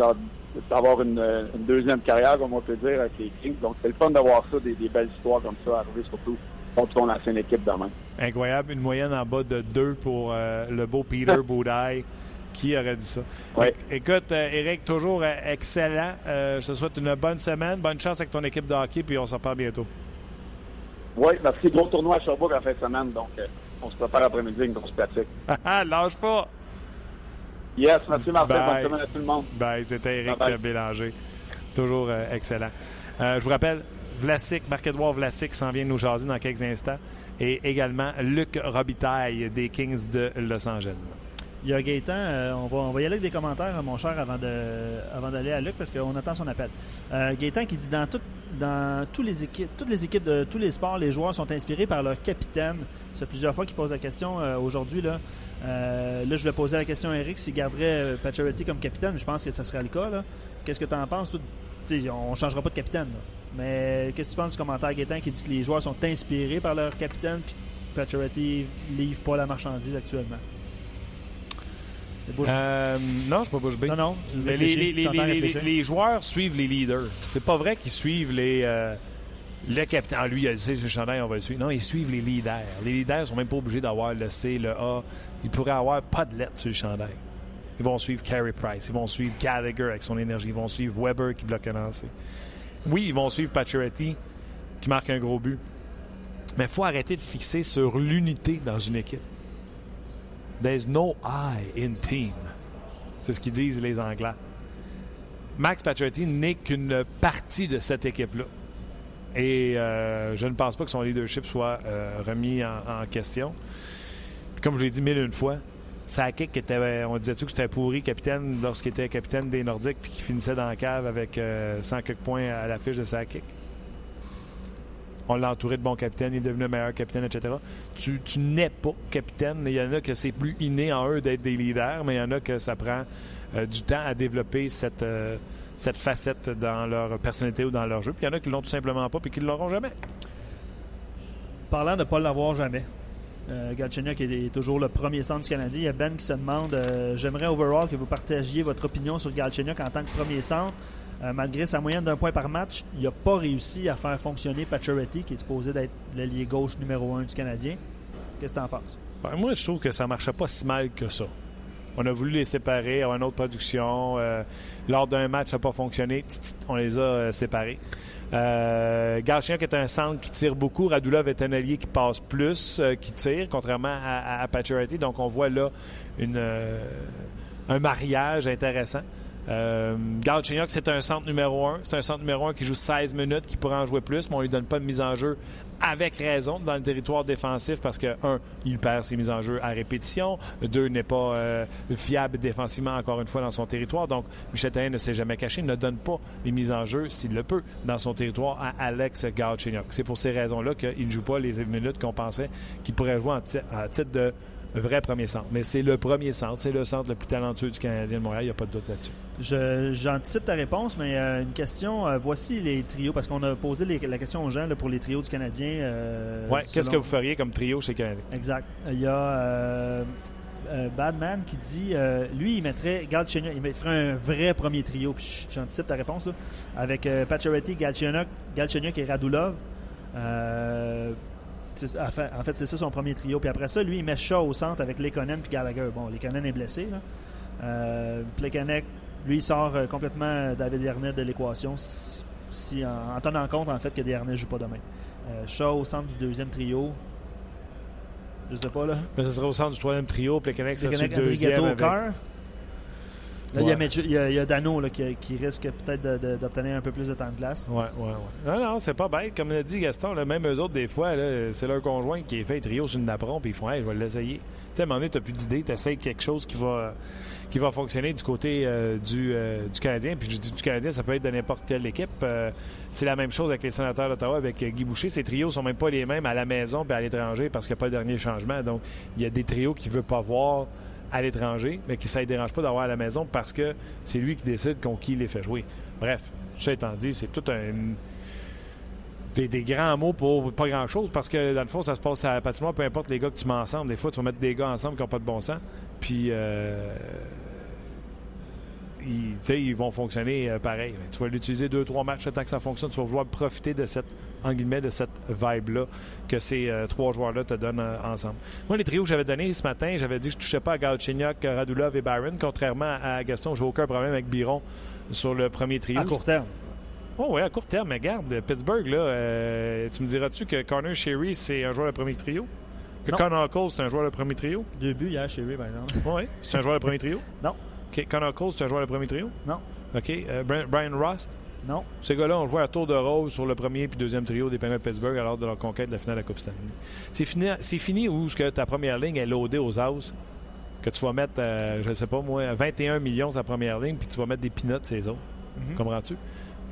d'avoir une, une deuxième carrière, comme on peut dire, avec les Kings. Donc, c'est le fun de voir ça, des, des belles histoires comme ça arriver, surtout contre ton ancienne équipe demain. Incroyable. Une moyenne en bas de 2 pour euh, le beau Peter Boudaille. Qui aurait dit ça? Écoute, euh, Eric, toujours euh, excellent. Euh, je te souhaite une bonne semaine. Bonne chance avec ton équipe de hockey, puis on se reparle bientôt. Oui, merci. Gros tournoi à Sherbrooke en fin de semaine, donc euh, on se prépare après-midi une grosse pratique. Lâche pas! Yes, merci Martin. Bye. Bonne semaine à tout le monde. Ben, c'était Eric Bye bye. Bélanger. Toujours euh, excellent. Euh, je vous rappelle, Vlasic, Marc-Edouard Vlasic s'en vient nous jaser dans quelques instants. Et également Luc Robitaille des Kings de Los Angeles. Il y a Gaétan, euh, on, va, y aller avec des commentaires, mon cher, avant d'aller à Luc, parce qu'on attend son appel. Euh, Gaétan qui dit dans, tout, dans tous les équipes, toutes les équipes de tous les sports, les joueurs sont inspirés par leur capitaine. C'est plusieurs fois qu'il pose la question euh, aujourd'hui. Là. Euh, là, je voulais poser la question à Eric s'il garderait Pacioretty comme capitaine. Je pense que ça serait le cas. là. Qu'est-ce que tu en penses? on ne changera pas de capitaine. Mais qu'est-ce que tu penses du commentaire Gaétan qui dit que les joueurs sont inspirés par leur capitaine puis Pacioretty livre pas la marchandise actuellement? Euh, non, je ne suis pas bouche bée. non, non, tu les, joueurs suivent les leaders. C'est pas vrai qu'ils suivent les. euh, le capitaine. Ah, lui, il C sur le chandail, on va le suivre. Non, ils suivent les leaders. Les leaders sont même pas obligés d'avoir le C, le A. Ils pourraient avoir pas de lettres sur le chandail. Ils vont suivre Carey Price. Ils vont suivre Gallagher avec son énergie. Ils vont suivre Weber qui bloque un lancer. Oui, ils vont suivre Pacioretty qui marque un gros but. Mais il faut arrêter de fixer sur l'unité dans une équipe. There's no I in team. C'est ce qu'ils disent les Anglais. Max Pacioretty n'est qu'une partie de cette équipe-là. Et euh, je ne pense pas que son leadership soit euh, remis en, question. Comme je l'ai dit mille une fois, Sakic était, on disait-tu que c'était pourri capitaine lorsqu'il était capitaine des Nordiques puis qu'il finissait dans la cave avec euh, 100 quelques points à la fiche de Sakic. On l'a de bons capitaines, il est devenu le meilleur capitaine, etc. Tu, n'es pas capitaine. Il y en a que c'est plus inné en eux d'être des leaders, mais il y en a que ça prend euh, du temps à développer cette, euh, cette facette dans leur personnalité ou dans leur jeu. Puis il y en a qui l'ont tout simplement pas et qui ne l'auront jamais. Parlant de ne pas l'avoir jamais, euh, est toujours le premier centre du Canadien. Il y a Ben qui se demande euh, J'aimerais overall que vous partagiez votre opinion sur Galchenyuk en tant que premier centre. Euh, malgré sa moyenne d'un point par match, il n'a pas réussi à faire fonctionner Pacioretty, qui est supposé d'être l'allié gauche numéro un du Canadien. Qu'est-ce que tu en penses? Ben, moi, je trouve que ça marchait pas si mal que ça. On a voulu les séparer, avoir une autre production. euh, lors d'un match, ça n'a pas fonctionné. On les a euh, séparés. Euh, Galchenyuk est un centre qui tire beaucoup. Radulov est un allié qui passe plus, qui tire, contrairement à, à. Donc, on voit là un mariage intéressant. Euh, c'est un centre numéro un. C'est un centre numéro un qui joue 16 minutes, qui pourrait en jouer plus, mais on lui donne pas de mise en jeu avec raison dans le territoire défensif parce que, un, il perd ses mises en jeu à répétition. Deux, n'est pas euh, fiable défensivement, encore une fois, dans son territoire. Donc, Michel Therrien ne s'est jamais caché, ne donne pas les mises en jeu, s'il le peut, dans son territoire à Alex Galchenyuk. C'est pour ces raisons-là qu'il ne joue pas les minutes qu'on pensait qu'il pourrait jouer en à titre de vrai premier centre. Mais c'est le premier centre, c'est le centre le plus talentueux du Canadien de Montréal, il n'y a pas de doute là-dessus. Je- J'anticipe ta réponse, mais euh, une question. euh, voici les trios, parce qu'on a posé les- la question aux gens là, pour les trios du Canadien. euh, Ouais, Qu'est-ce que vous feriez comme trio chez les Canadiens? Exact. Il y a Badman qui dit, lui, il mettrait Galchenyuk, il mettrait un vrai premier trio. Puis j'anticipe ta réponse là, avec Pacioretty, Galchenyuk, Galchenyuk et Radulov. Euh, en fait, c'est ça son premier trio. Puis après ça, lui, il met Shaw au centre avec Lekonen puis Gallagher. Bon, Lekonen est blessé. Là. Euh, Plekanec, lui, il sort euh, complètement David Yarnet de l'équation si, en, en tenant compte en fait que Yarnet ne joue pas demain. Euh, Shaw au centre du deuxième trio. Je sais pas là. Mais ce serait au centre du troisième trio, Québec, c'est Plekanec, le deuxième. Au Là, il y a Ouais. Mitch- il, y a, il y a Dano là, qui, qui risque peut-être d'obtenir un peu plus de temps de glace. Ouais, ouais, ouais. Non, non, c'est pas bête. Comme l'a dit Gaston, là, même eux autres, des fois, c'est leur conjoint qui est fait trio sur une napperon, puis ils font, hey, je vais l'essayer. Tu sais, à un moment donné, t'as plus d'idée, t'essayes quelque chose qui va, qui va fonctionner du côté euh, du, euh, du Canadien. Puis je dis du Canadien, ça peut être de n'importe quelle équipe. Euh, c'est la même chose avec les sénateurs d'Ottawa, avec Guy Boucher. Ces trios sont même pas les mêmes à la maison puis à l'étranger parce qu'il n'y a pas le dernier changement. Donc, il y a des trios qu'il veut pas voir à l'étranger, mais qui ça ne dérange pas d'avoir à la maison parce que c'est lui qui décide contre qui les fait jouer. Bref, ça étant dit, c'est tout un. Des, des grands mots pour pas grand chose parce que dans le fond, ça se passe à la patinoire, peu importe les gars que tu mets ensemble. Des fois, tu vas mettre des gars ensemble qui n'ont pas de bon sens. Puis, euh, ils, ils vont fonctionner euh, pareil. Tu vas l'utiliser deux, trois matchs, tant que ça fonctionne, tu vas vouloir profiter de cette, en guillemets, de cette vibe-là que ces euh, trois joueurs-là te donnent euh, ensemble. Moi, les trios que j'avais donnés ce matin, j'avais dit que je ne touchais pas à Galchenyuk, Radulov et Byron, contrairement à Gaston, j'ai aucun problème avec Biron sur le premier trio. À court terme. Oh oui, à court terme, mais regarde, Pittsburgh, là, tu me diras-tu que Connor Sherry, c'est un joueur de premier trio? Que Connor Cole, c'est un joueur de premier trio? Deux buts hier chez Ray, par exemple. Oui, c'est un joueur de premier trio? Non. Connor Cole, c'est un joueur de premier trio? Non. OK. Euh, Brian Rust? Non. Ces gars-là ont joué à tour de rôle sur le premier puis deuxième trio des Penguins de Pittsburgh alors de leur conquête de la finale de la Coupe Stanley. C'est fini, c'est fini où ce que ta première ligne est loadée aux Aus, que tu vas mettre, euh, je ne sais pas moi, 21 millions sa première ligne, puis tu vas mettre des peanuts ces autres? Mhm. Comprends-tu?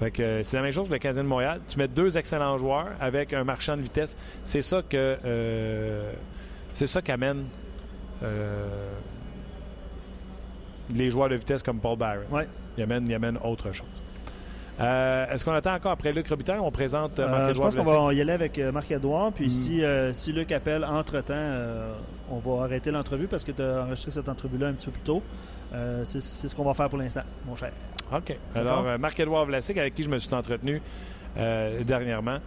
Fait que euh, c'est la même chose que le Canadien de Montréal. Tu mets deux excellents joueurs avec un marchand de vitesse. C'est ça que euh, c'est ça qu'amène euh, les joueurs de vitesse comme Paul. Ouais. Il amène, il amène autre chose. Euh, Est-ce qu'on attend encore après Luc Robitaille? On présente euh, Euh, je pense qu'on va y aller avec euh, Marc-Edouard. Puis Mm. si, si Luc appelle entre-temps, on va arrêter l'entrevue parce que tu as enregistré cette entrevue-là un petit peu plus tôt. C'est ce qu'on va faire pour l'instant, mon cher. OK. Alors, Marc-Édouard Vlasic, avec qui je me suis entretenu dernièrement.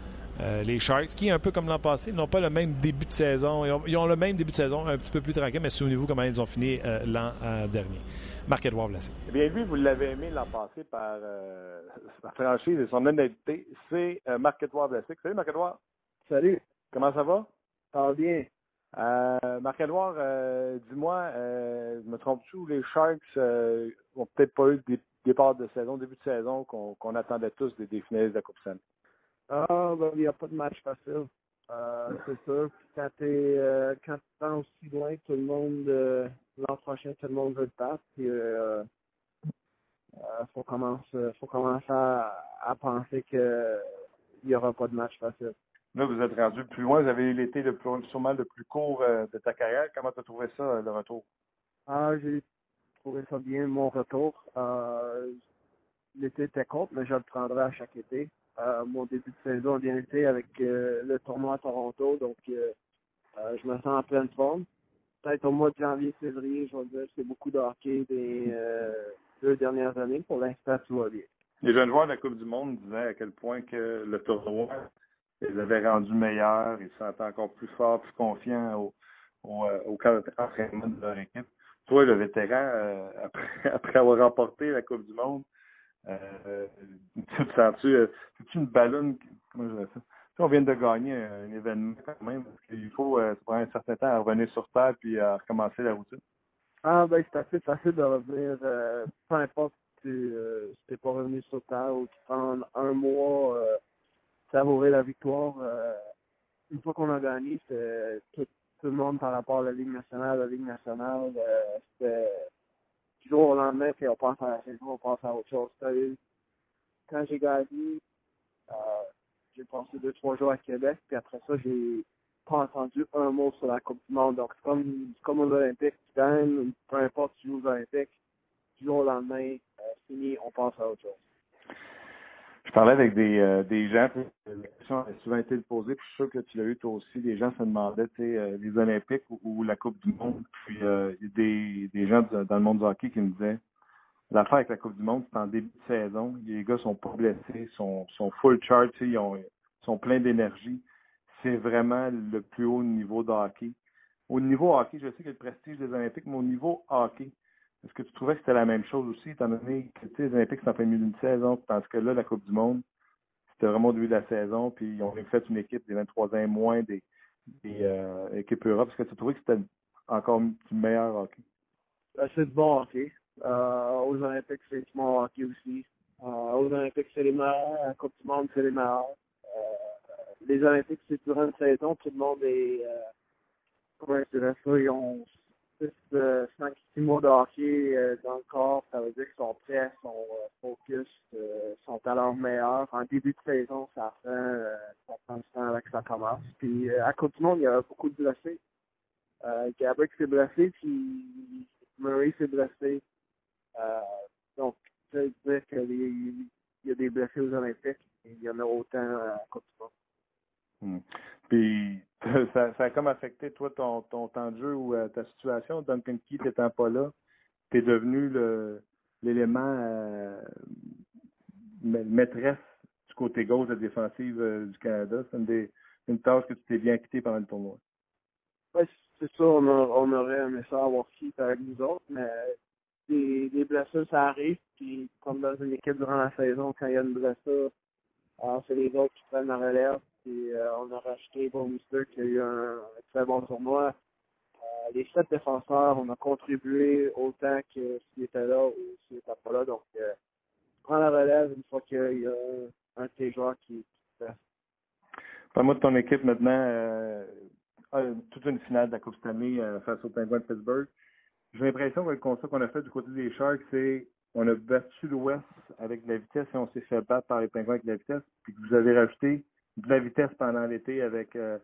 Les Sharks, qui, un peu comme l'an passé, n'ont pas le même début de saison. Ils ont, ils ont le même début de saison, un petit peu plus tranquille, mais souvenez-vous comment ils ont fini l'an dernier. Marc-Édouard Vlasic. Eh bien, lui, vous l'avez aimé l'an passé par euh, sa franchise et son honnêteté. C'est euh, Marc-Édouard Blessic. Salut, Marc-Édouard. Salut, Comment ça va? ça va bien. Euh, Marc-Édouard, euh, dis-moi, euh, je me trompe-tu ou les Sharks euh, ont peut-être pas eu des départs de saison, début de saison qu'on attendait tous des, des finalistes de la Coupe Stanley? Ah, ben, il n'y a pas de match facile. Euh, c'est sûr. Puis Quand tu euh, quand tu tends aussi loin, tout le monde, prochain, tout le monde veut te battre. Puis, euh, euh, faut commencer, faut commencer à, à penser que il n'y aura pas de match facile. Là, vous êtes rendu plus loin. Vous avez eu l'été le plus, sûrement le plus court euh, de ta carrière. Comment tu as trouvé ça, le retour? Ah, j'ai trouvé ça bien, mon retour. Euh, L'été était court, mais je le prendrai à chaque été. Euh, mon début de saison a bien été avec euh, le tournoi à Toronto, donc je me sens en pleine forme. Peut-être au mois de janvier, février, je vais dire c'est beaucoup de des euh, deux dernières années. Pour l'instant, tout va bien. Les jeunes joueurs de la Coupe du Monde disaient à quel point que le tournoi les avait rendus meilleurs, ils se sentaient encore plus forts, plus confiants au, au, euh, au cadre d'entraînement de leur équipe. Toi, le vétéran, euh, après, avoir remporté la Coupe du Monde, tu te sens-tu, une ballonne, comment je ça? On vient de gagner un, événement quand même, parce faut, euh, ça prend un certain temps à revenir sur terre puis à recommencer la routine. Ah ben c'est assez facile de revenir, euh, peu importe si tu euh, si pas revenu sur terre ou tu prends un mois euh, savourer la victoire. euh, une fois qu'on a gagné, c'était tout, tout le monde par rapport à la Ligue nationale, la Ligue nationale, c'était du jour au lendemain, puis on pense à la saison, on pense à autre chose. Quand j'ai gagné, euh, j'ai passé deux, trois jours à Québec, puis après ça, j'ai pas entendu un mot sur la Coupe du Monde. Donc, c'est comme, comme aux Olympiques, tu gagnes, peu importe, tu joues aux Olympiques, du jour au lendemain, euh, fini, on passe à autre chose. Je parlais avec des, euh, des gens, la question a souvent été posée, puis je suis sûr que tu l'as eu toi aussi. Les gens se demandaient, tu sais, euh, les Olympiques ou, la Coupe du Monde. Puis euh, des, des gens dans le monde du hockey qui me disaient l'affaire avec la Coupe du Monde, c'est en début de saison. Les gars sont pas blessés, sont, sont full charge, ils ont, sont pleins d'énergie. C'est vraiment le plus haut niveau de hockey. Au niveau hockey, je sais a le prestige des Olympiques, mais au niveau hockey, est-ce que tu trouvais que c'était la même chose aussi, étant donné que les Olympiques, c'est en plein milieu d'une saison, tandis que là, la Coupe du Monde, c'était vraiment au début de la saison, puis on a fait une équipe des 23 ans moins des, des euh, équipes Europe. Est-ce que tu trouvais que c'était encore du meilleur hockey? C'est du bon hockey. Euh, aux Olympiques, c'est bon hockey aussi. Euh, aux Olympiques, c'est les meilleurs. À Coupe du Monde, c'est les meilleurs. Euh, les Olympiques, c'est durant une saison. Tout le monde est... Comment je dirais ça? Ils ont 6, 5, 6 mois de hockey dans le corps. Ça veut dire qu'ils sont prêts, sont focus, sont à leur meilleur. En début de saison, ça prend, ça du temps que ça commence. Puis à Coupe du Monde, il y a beaucoup de blessés. Gabriel s'est blessé, puis Murray s'est blessé. Euh, donc, ça veut dire qu'il y a des blessés aux Olympiques. et Il y en a autant à la Coupe du Monde. Hmm. Puis ça, ça a comme affecté toi ton, ton temps de jeu ou euh, ta situation? Duncan Keith n'étant pas là, tu es devenu le, l'élément maîtresse du côté gauche de la défensive du Canada. C'est une, une tâche que tu t'es bien quitté pendant le tournoi. Oui, c'est ça. On, on, aurait aimé ça avoir qui avec nous autres, mais des, blessures, ça arrive. Puis, comme dans une équipe durant la saison, quand il y a une blessure, c'est les autres qui prennent la relève. Puis, euh, on a racheté Mister qui a eu un, très bon tournoi. Euh, les sept défenseurs, on a contribué autant que s'il était là ou s'il n'était pas là. Donc, euh, prends la relève une fois qu'il y a un de tes joueurs qui, qui. Parle-moi de ton équipe maintenant. Euh, toute une finale de la face aux Penguins de Pittsburgh. J'ai l'impression que le constat qu'on a fait du côté des Sharks, c'est on a battu l'Ouest avec de la vitesse et on s'est fait battre par les Penguins avec de la vitesse. Puis que vous avez rajouté de la vitesse pendant l'été avec euh,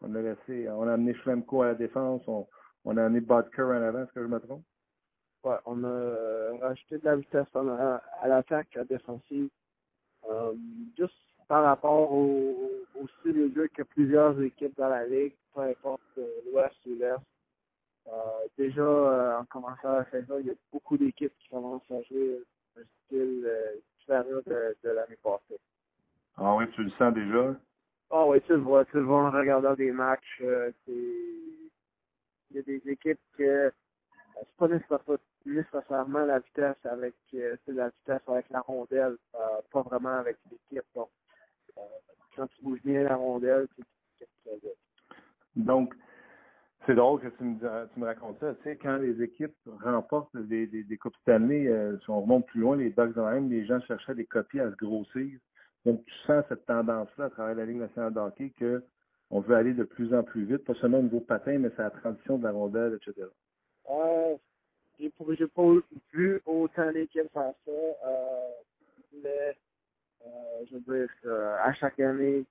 on a laissé on a amené Schlemko à la défense, on, a amené Bodker en avant, est-ce que je me trompe? Ouais, on a rajouté de la vitesse à l'attaque, à la défensive. Euh, juste par rapport au, style de jeu que plusieurs équipes dans la Ligue, peu importe euh, l'Ouest ou l'Est. Euh, déjà, euh, en commençant la saison, il y a beaucoup d'équipes qui commencent à jouer un style euh, différent de, de l'année passée. Ah oui, tu le sens déjà? Ah oui, tu le vois, tu le vois en regardant des matchs. Il y a des équipes que c'est pas nécessairement la vitesse avec c'est la vitesse avec la rondelle, pas vraiment avec l'équipe. Donc, quand tu bouges bien la rondelle, c'est. Donc, c'est drôle que tu me, racontes ça. Tu sais, quand les équipes remportent des, des, des Coupes Stanley, euh, si on remonte plus loin, les Ducks de même, les gens cherchaient des copies à se grossir. Donc, tu sens cette tendance-là à travers la Ligue nationale de hockey que on veut aller de plus en plus vite, pas seulement au niveau patin, mais c'est la transition de la rondelle, etc. Euh, j'ai pas vu autant d'équipes faire ça, euh, mais euh, je veux dire, euh, à chaque année,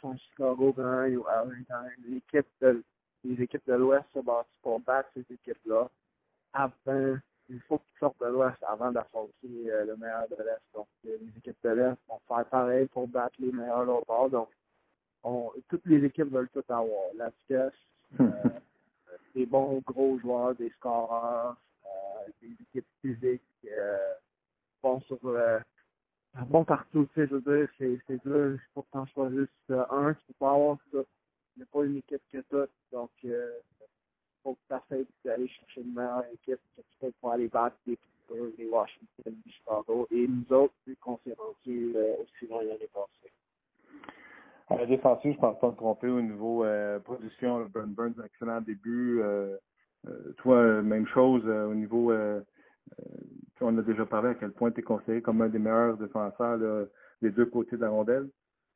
quand Chicago gagne ou Arlington, l'équipe de, les équipes de l'Ouest se battent pour battre ces équipes-là. Avant, il faut qu'ils sortent de l'Ouest avant d'affronter euh, le meilleur de l'Est. Donc, euh, les équipes de l'Est vont faire pareil pour battre les meilleurs de l'autre bord. Donc, on, toutes les équipes veulent tout avoir. La vitesse, euh, des bons gros joueurs, des scoreurs, euh, des équipes physiques, bons sur bon partout, tu sais, je veux dire, c'est, dur, faut que t'en choisisses un, tu peux pas avoir ça. Il n'y a pas une équipe que ça, donc euh, faut que tu d'aller chercher une meilleure équipe que tu peux pour aller battre des Pittsburgh, des Washington, des Chicago, et nous autres, vu qu'on s'est rendu euh, aussi loin l'année passée. À la défensive, je pense pas me tromper au niveau euh, production. Burn Burns, excellent début. Euh, euh, toi, même chose au niveau on a déjà parlé à quel point tu es considéré comme un des meilleurs défenseurs des deux côtés de la rondelle.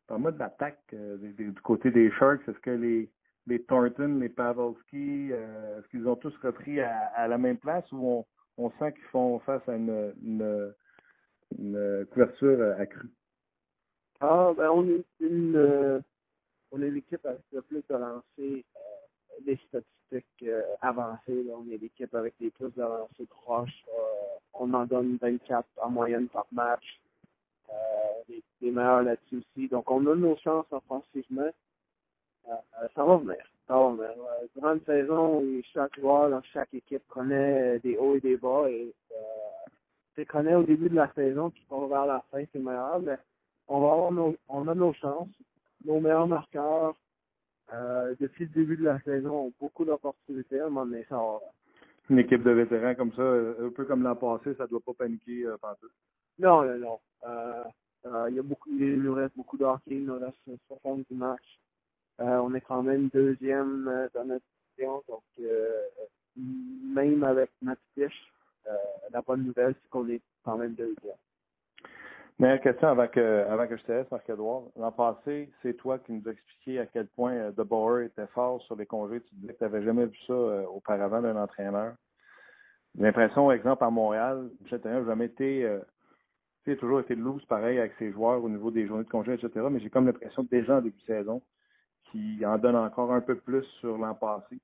Parle-moi de l'attaque euh, du côté des Sharks. Est-ce que les, les Thornton, les Pavelski, euh, est-ce qu'ils ont tous repris à, la même place ou on, on sent qu'ils font face à une, une, couverture accrue? Ah, ben on est une, euh, on est l'équipe avec le plus de lancers des statistiques euh, avancées. Là. On est l'équipe avec les plus avancées proches. Euh, on en donne 24 en moyenne par match. Euh, les, meilleurs là-dessus aussi. Donc, on a nos chances offensivement. ça va venir. Ça va venir. une saison, chaque joueur chaque équipe connaît des hauts et des bas. Et tu connais au début de la saison, puis on vers la fin, c'est meilleur. Mais on va avoir nos, on a nos chances. Nos meilleurs marqueurs, euh, depuis le début de la saison, ont beaucoup d'opportunités. À un moment donné, ça va. Une équipe de vétérans comme ça, un peu comme l'an passé, ça ne doit pas paniquer euh, partout. Non, non, non. Euh, euh, il y a beaucoup, il nous reste beaucoup de hockey, il nous reste 70 matchs. Euh, on est quand même deuxième euh, dans notre division, donc même avec notre fiche, la bonne nouvelle, c'est qu'on est quand même deuxième. Meilleure question avant que, avant que je te laisse, Marc-Edouard. L'an passé, c'est toi qui nous as expliqué à quel point euh, De Boer était fort sur les congés. Tu disais que tu n'avais jamais vu ça euh, auparavant d'un entraîneur. L'impression, exemple, à Montréal, Michel n'a jamais été, euh, toujours été loose pareil avec ses joueurs au niveau des journées de congés, etc. Mais j'ai comme l'impression déjà en début de saison, qui en donne encore un peu plus sur l'an passé.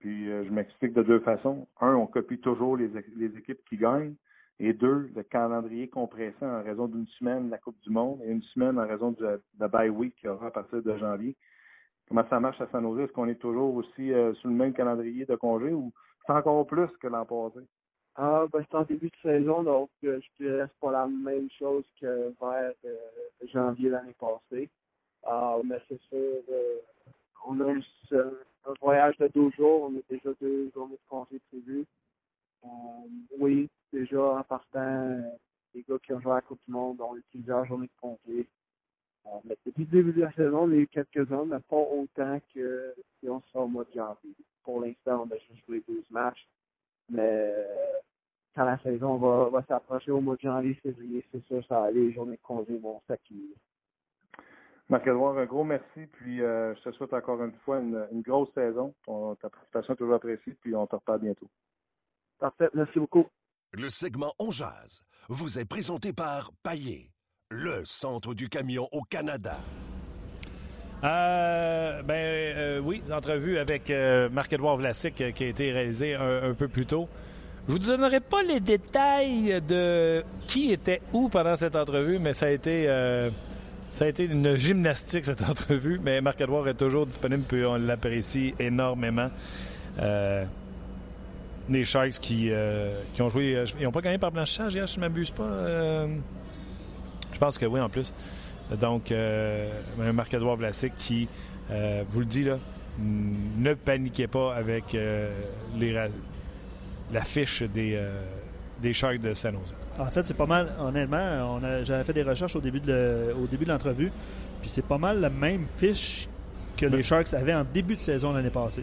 Puis je m'explique de deux façons. Un, on copie toujours les équipes qui gagnent. Et deux, le calendrier compressé en raison d'une semaine de la Coupe du Monde et une semaine en raison de la bye week qu'il y aura à partir de janvier. Comment ça marche à San Jose? Est-ce qu'on est toujours aussi euh, sur le même calendrier de congé ou c'est encore plus que l'an passé? Ah, ben, c'est en début de saison, donc euh, je dirais c'est pas la même chose que vers euh, janvier l'année passée. Ah, mais c'est sûr, on a un, un, voyage de deux jours, on a déjà deux journées de congé prévues. Euh, oui, déjà en partant, les gars qui ont joué à la Coupe du Monde ont eu plusieurs journées de congé. Euh, mais depuis le début de la saison, on a eu quelques-uns, mais pas autant que si on sera au mois de janvier. Pour l'instant, on a juste joué 12 matchs. Mais quand la saison va, va s'approcher au mois de janvier, février, c'est sûr, ça, les journées de congé vont s'accumuler. Marc-Edouard, un gros merci. Puis euh, je te souhaite encore une fois une, grosse saison. Ta participation est toujours appréciée. Puis on te reparle bientôt. Parfait. Merci beaucoup. Le segment On Jazz vous est présenté par Paillé, le centre du camion au Canada. Euh, ben euh, oui, entrevue avec euh, Marc-Edouard Vlasic euh, qui a été réalisée un, un, peu plus tôt. Je vous donnerai pas les détails de qui était où pendant cette entrevue, mais ça a été euh, ça a été une gymnastique cette entrevue. Mais Marc-Edouard est toujours disponible puis on l'apprécie énormément. Euh, les Sharks qui, qui ont joué, ils n'ont pas gagné par blanchissage si je ne m'abuse pas. je pense que oui en plus. Donc, euh, Marc-Edouard Vlasic qui euh, vous le dit, là, ne paniquez pas avec euh, l'affiche des, des Sharks de San Jose. En fait, c'est pas mal, honnêtement, j'avais fait des recherches au début de l'entrevue, puis c'est pas mal la même fiche que les Sharks avaient en début de saison l'année passée.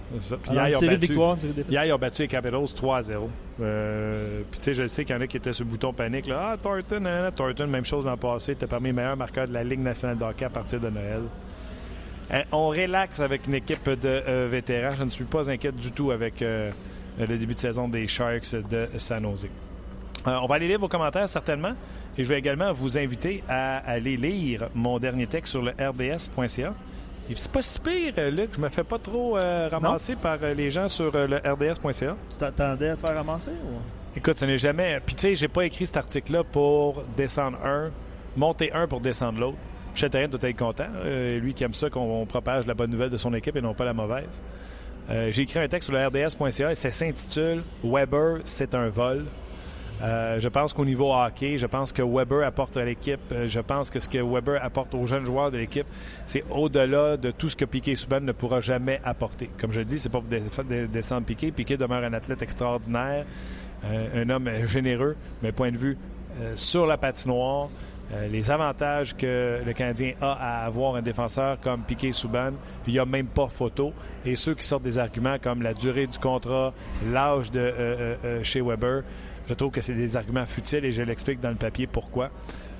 hier, ils ont battu, victoire, hier, ils ont battu les Capitals 3-0. Euh, puis tu sais, je sais qu'il y en a qui étaient sur le bouton panique. Là. Ah, Thornton, hein, Thornton, même chose l'an passé. était parmi les meilleurs marqueurs de la Ligue nationale de hockey à partir de Noël. Hein, on relaxe avec une équipe de euh, vétérans. Je ne suis pas inquiète du tout avec euh, le début de saison des Sharks de San Jose. Euh, on va aller lire vos commentaires certainement. Et je vais également vous inviter à aller lire mon dernier texte sur le rds.ca. C'est pas si pire, euh, Luc. Je me fais pas trop euh, ramasser non. par euh, les gens sur le rds.ca. Tu t'attendais à te faire ramasser ou? Écoute, ce n'est jamais. Puis tu sais, j'ai pas écrit cet article-là pour descendre un, monter un pour descendre l'autre. Chatterien doit être content. lui qui aime ça qu'on propage la bonne nouvelle de son équipe et non pas la mauvaise. j'ai écrit un texte sur le rds.ca et ça s'intitule Weber, c'est un vol. Euh, je pense qu'au niveau hockey, je pense que Weber apporte à l'équipe. Euh, je pense que ce que Weber apporte aux jeunes joueurs de l'équipe, c'est au-delà de tout ce que Piquet Souban ne pourra jamais apporter. Comme je dis, c'est pas pour descendre Piquet. Piquet demeure un athlète extraordinaire, euh, un homme généreux, mais point de vue sur la patinoire, les avantages que le Canadien a à avoir un défenseur comme Piquet Souban, il n'y a même pas photo. Et ceux qui sortent des arguments comme la durée du contrat, l'âge de chez Weber, je trouve que c'est des arguments futiles et je l'explique dans le papier pourquoi.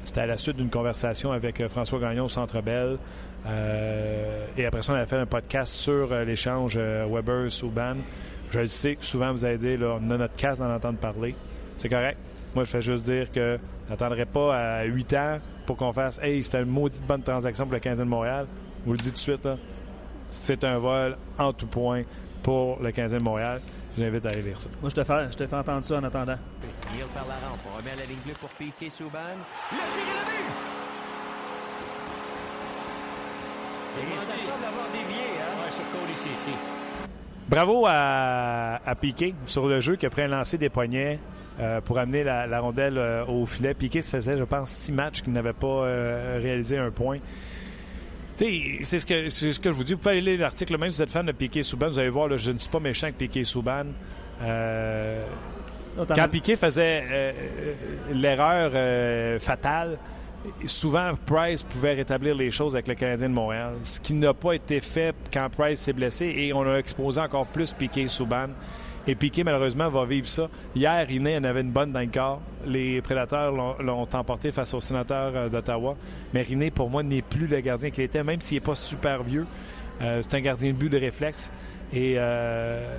C'était à la suite d'une conversation avec euh, François Gagnon au Centre Bell. Euh, et après ça, on a fait un podcast sur euh, l'échange Weber-Souban. Je le sais que souvent vous allez dire, on a notre casse d'en entendre parler. C'est correct. Moi, je fais juste dire que n'attendrai pas à 8 ans pour qu'on fasse Hey, c'était une maudite bonne transaction pour le 15 de Montréal. Je vous le dis tout de suite, c'est un vol en tout point pour le 15e de Montréal. Je vous invite à aller lire ça. Moi, je te fais, je te fais entendre ça en attendant. Neil par la rampe. On remet à la ligne bleue pour piquer Souban. Le tir est le but! Et ça semble avoir dévié, hein? Ouais, sur Cody ici. Bravo à, à Piquet sur le jeu qui a pris un lancer des poignets euh, pour amener la, la rondelle euh, au filet. Piquet se faisait, je pense, six matchs qu'il n'avait pas euh, réalisé un point. C'est ce, que, ce que je vous dis. Vous pouvez aller lire l'article, même si vous êtes fan de Piquet Souban, vous allez voir, là, je ne suis pas méchant avec Piquet Souban. Euh, quand Piquet faisait euh, l'erreur euh, fatale, souvent Price pouvait rétablir les choses avec le Canadien de Montréal, ce qui n'a pas été fait quand Price s'est blessé et on a exposé encore plus Piquet Souban. Et Piquet, malheureusement, va vivre ça. Hier, Iné en avait une bonne dans le corps. Les Prédateurs l'ont emporté face aux sénateurs d'Ottawa. Mais Riné, pour moi, n'est plus le gardien qu'il était, même s'il n'est pas super vieux. Euh, c'est un gardien de but de réflexe. Et euh,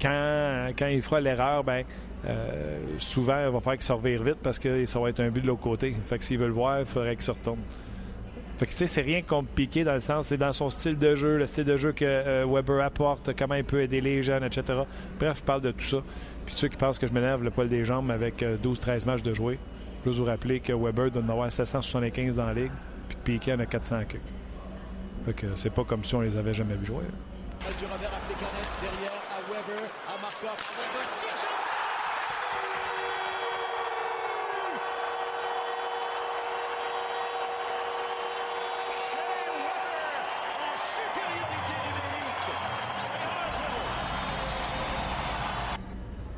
quand, quand il fera l'erreur, ben, euh, souvent, il va falloir qu'il se vite parce que ça va être un but de l'autre côté. Fait que s'il veut le voir, il faudrait qu'il se. Fait que tu sais, c'est rien contre Piqué dans le sens, c'est dans son style de jeu, le style de jeu que euh, Weber apporte, comment il peut aider les jeunes, etc. Bref, je parle de tout ça. Puis ceux qui pensent que je m'énerve le poil des jambes avec 12-13 matchs de jouer, je veux vous rappeler que Weber doit en avoir 775 dans la ligue, puis Piqué en a 400 quelques. Fait que c'est pas comme si on les avait jamais vu jouer. Du revers à derrière à Weber, à Markov. Weber tire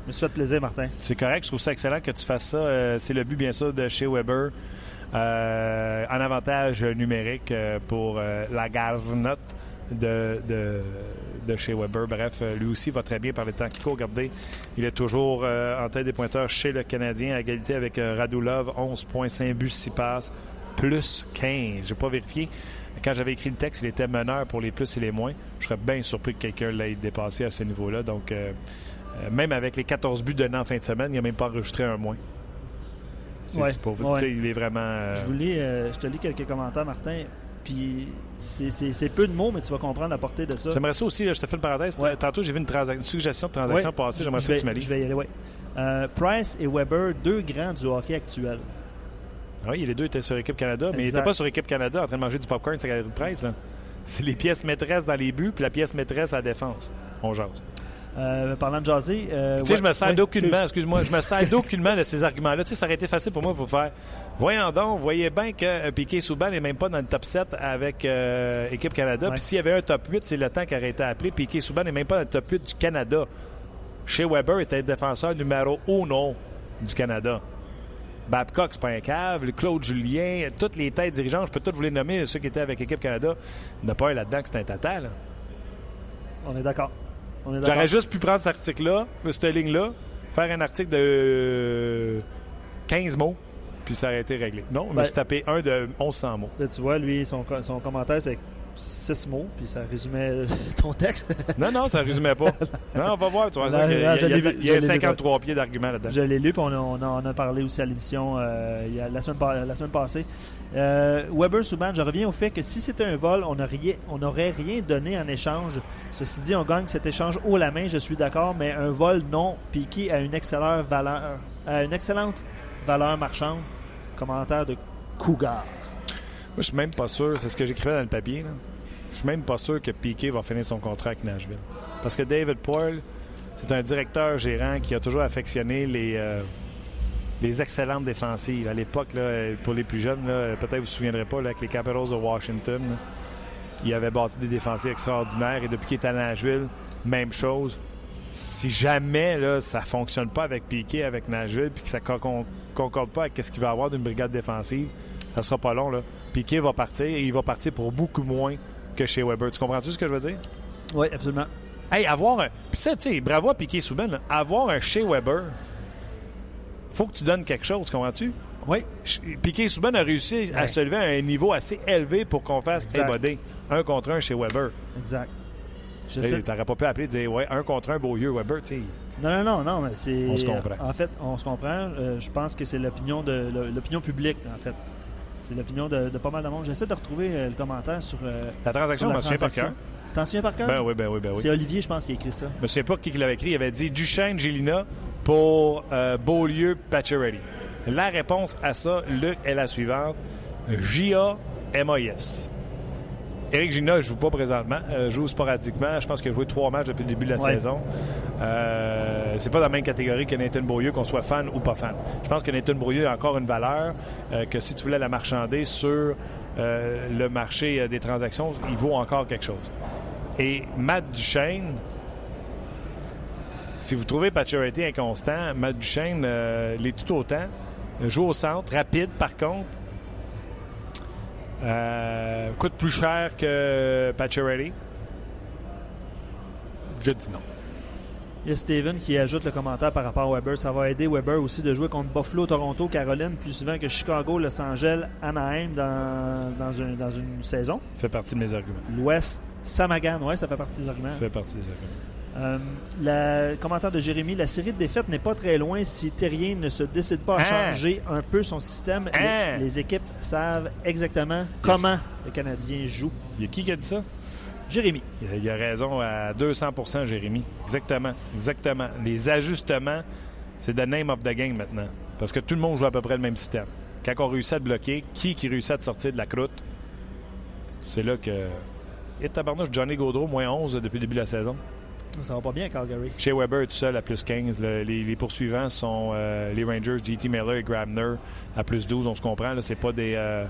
me fait plaisir, Martin. C'est correct. Je trouve ça excellent que tu fasses ça. Euh, c'est le but, bien sûr, de chez Weber. Euh, en avantage numérique euh, pour euh, la garnotte de, de, chez Weber. Bref, lui aussi va très bien par le temps qu'il court. Regardez, il est toujours en tête des pointeurs chez le Canadien à égalité avec Radulov. 11,5 buts, 6 passes, plus 15. Je n'ai pas vérifié. Quand j'avais écrit le texte, il était meneur pour les plus et les moins. Je serais bien surpris que quelqu'un l'ait dépassé à ce niveau-là. Donc, même avec les 14 buts donnés en fin de semaine, il n'a même pas enregistré un moins. C'est- Ouais, pour vous- ouais. Il est vraiment. euh, Je, euh, je te lis quelques commentaires, Martin. Puis c'est- peu de mots, mais tu vas comprendre la portée de ça. J'aimerais ça aussi, là, je te fais une parenthèse. Ouais. Tantôt, j'ai vu une, suggestion de transaction passer. J'aimerais ça que tu. Je vais y aller, oui. Price et Weber, deux grands du hockey actuel. Oui, les deux étaient sur Équipe Canada, mais ils n'étaient pas sur Équipe Canada en train de manger du popcorn sur la galerie de là. C'est les pièces maîtresses dans les buts, puis la pièce maîtresse à la défense. On jase. Euh, parlant de jaser. euh, Tu sais, ouais- je me sers ouais, d'aucunement, excuse. excuse-moi, je me sers d'aucunement de ces arguments-là. Tu sais, ça aurait été facile pour moi pour faire. Voyons donc, vous voyez bien que euh, Piquet Souban n'est même pas dans le top 7 avec euh, Équipe Canada. Puis s'il y avait un top 8, c'est le temps qui aurait été appelé. Piquet Souban n'est même pas dans le top 8 du Canada. Chez Weber était le défenseur numéro 1 du Canada. Babcock, c'est pas un cave. Claude Julien, toutes les têtes dirigeantes, je peux toutes vous les nommer, ceux qui étaient avec Équipe Canada. Il n'y en a pas un là-dedans que c'est un tata, là. On est d'accord. On. J'aurais juste pu prendre cet article-là, cette ligne-là, faire un article de 15 mots, puis ça aurait été réglé. Non, je me Ben- suis tapé un de 1100 mots. Là, tu vois, lui, son, son commentaire, c'est six mots, puis ça résumait ton texte. Non, non, ça résumait pas. Non, on va voir. Tu vois, il y a, non, je il y a- l'ai vu, il y a je l'ai vu. 53 pieds d'argument là-dedans. Je l'ai lu, puis on, a- on a, on a parlé aussi à l'émission euh, a- la, semaine, la semaine passée. Euh, Weber Souban, je reviens au fait que si c'était un vol, on n'aurait rien donné en échange. Ceci dit, on gagne cet échange haut la main, je suis d'accord, mais un vol non piqué à une excellente valeur, à une excellente valeur marchande? Commentaire de Cougar. Moi, je suis même pas sûr, c'est ce que j'écrivais dans le papier, là. Je suis même pas sûr que Piquet va finir son contrat avec Nashville. Parce que David Poyle, c'est un directeur gérant qui a toujours affectionné les, euh, les excellentes défensives. À l'époque, pour les plus jeunes, peut-être vous vous souviendrez pas, avec les Capitals de Washington, là, il avait bâti des défensives extraordinaires. Et depuis qu'il est à Nashville, même chose. Si jamais là, ça fonctionne pas avec Piquet, avec Nashville, puis que ça ne concorde pas avec ce qu'il va avoir d'une brigade défensive, ça sera pas long. Là. Piquet va partir et il va partir pour beaucoup moins que chez Weber. Tu comprends-tu ce que je veux dire? Oui, absolument. Hey, avoir un. Puis ça, tu sais, bravo à Piquet Souben, avoir un chez Weber, faut que tu donnes quelque chose, comprends-tu? Oui, Piquet Souben a réussi à Ouais. se lever à un niveau assez élevé pour qu'on fasse hey, un contre un chez Weber. exact. Je sais- T'aurais pas pu appeler et dire ouais, un contre un Beaulieu Weber, tu sais. Non, non, non, non, mais c'est. On se comprend. En fait, on se comprend. Euh, je pense que c'est l'opinion de l'opinion publique, en fait. C'est l'opinion de, de pas mal de monde. J'essaie de retrouver euh, le commentaire sur. euh, La transaction, je la me souviens par cœur. Tu t'en souviens par cœur? Ben oui, ben oui, ben oui. C'est Olivier, je pense, qui a écrit ça. Je me souviens pas qui l'avait écrit. Il avait dit Duchesne, Gélina pour euh, Beaulieu, Pacioretty. La réponse à ça, Luc, est la suivante. J-A-M-A-S. Éric Gina ne joue pas présentement, euh, joue sporadiquement. Je pense qu'il a joué trois matchs depuis le début de la Ouais. saison. Euh, c'est pas dans la même catégorie que Nathan Beaulieu, qu'on soit fan ou pas fan. Je pense que Nathan Beaulieu a encore une valeur euh, que si tu voulais la marchander sur euh, le marché euh, des transactions, il vaut encore quelque chose. Et Matt Duchesne, si vous trouvez Pacioretty inconstant, Matt Duchesne l'est tout autant. Joue au centre, rapide par contre. Euh, coûte plus cher que Pacioretty? Je dis non. Il y a Steven qui ajoute le commentaire par rapport à Weber. Ça va aider Weber aussi de jouer contre Buffalo, Toronto, Caroline plus souvent que Chicago, Los Angeles, Anaheim dans, dans, un- dans une saison. fait partie de mes arguments. L'Ouest, Samagan, ouais, ça fait partie des arguments. fait partie des arguments. Euh, la- le commentaire de Jérémy, la série de défaites n'est pas très loin si Terrien ne se décide pas à Hein? changer un peu son système. Les- Hein? Les, équipes savent exactement comment le Canadien joue. Il y a qui qui a dit ça? Jérémy. Il a, il a raison à 200% Jérémy. Exactement. Exactement. Les ajustements, c'est the name of the game maintenant. Parce que tout le monde joue à peu près le même système. Quand on réussit à te bloquer, qui qui réussit à te sortir de la croûte? C'est là que. Et tabarnouche, Johnny Gaudreau, moins 11 depuis le début de la saison. Ça va pas bien, Calgary. Chez Weber, tout seul à plus 15. Le- les, les poursuivants sont euh, les Rangers, JT Miller et Grabner à plus 12. On se comprend, là, c'est pas des. euh,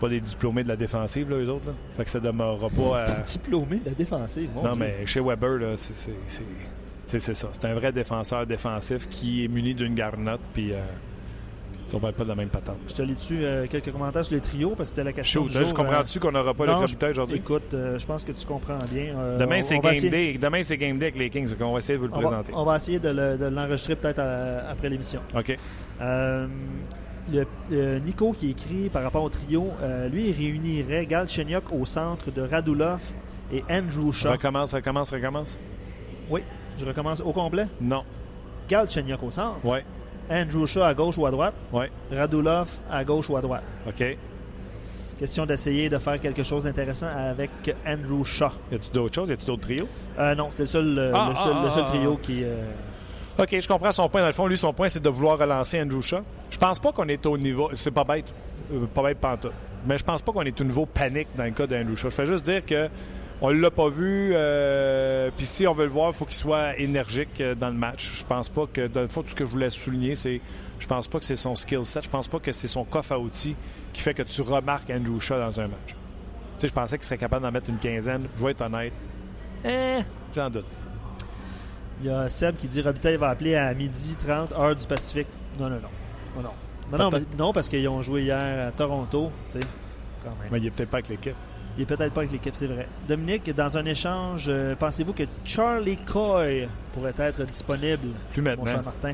pas des diplômés de la défensive, là, eux autres. Là. Fait que ça demeurera pas à... Diplômé de la défensive. mon Non, Dieu. mais chez Weber, là, c'est. c'est- C'est c'est ça. C'est un vrai défenseur défensif qui est muni d'une garnotte, puis euh, on ne parle pas de la même patente. Je te lis dessus euh, quelques commentaires sur les trios parce que c'était la question. Shoot, du là, je comprends-tu qu'on n'aura pas non, le comité aujourd'hui? Écoute, euh, je pense que tu comprends bien. Euh, Demain, c'est game essayer- day. Demain, c'est game day avec les Kings, donc on va essayer de vous le On va, présenter. on va essayer de le- de l'enregistrer peut-être à- après l'émission. OK. Euh, le- euh, Nico qui écrit par rapport au trio, euh, lui, il réunirait Gal Chenyok au centre de Radulov et Andrew Shaw. Recommence, recommence, recommence? Oui, je recommence au complet? Non. Gal Chenyok au centre, Ouais, Andrew Shaw à gauche ou à droite, ouais. Radulov à gauche ou à droite? OK. Question d'essayer de faire quelque chose d'intéressant avec Andrew Shaw. Y a-tu d'autres choses? Y a-tu d'autres trios? Euh, non, c'est le seul, euh, Ah, le seul, ah, le seul ah, trio ah. qui. euh, OK, je comprends son point. Dans le fond, lui, son point, c'est de vouloir relancer Andrew Shaw. Je pense pas qu'on est au niveau... C'est pas bête. euh, pas bête pantoute. Mais je pense pas qu'on est au niveau panique dans le cas d'Andrew Shaw. Je fais juste dire que on l'a pas vu. euh, Puis si on veut le voir, il faut qu'il soit énergique euh, dans le match. Je pense pas que... Dans le fond, tout ce que je voulais souligner, c'est... Je pense pas que c'est son skill set. Je pense pas que c'est son coffre à outils qui fait que tu remarques Andrew Shaw dans un match. Tu sais, je pensais qu'il serait capable d'en mettre une quinzaine. Je vais être honnête. Eh, j'en doute. Il y a Seb qui dit Robitaille va appeler à midi 30 heure du Pacifique. Non, non, non. Non, non. Non, non, parce qu'ils ont joué hier à Toronto. Tu sais, quand même. Mais il est peut-être pas avec l'équipe. Il est peut-être pas avec l'équipe, c'est vrai. Dominique, dans un échange, euh, pensez-vous que Charlie Coy pourrait être disponible, Plus mon maintenant. cher Martin?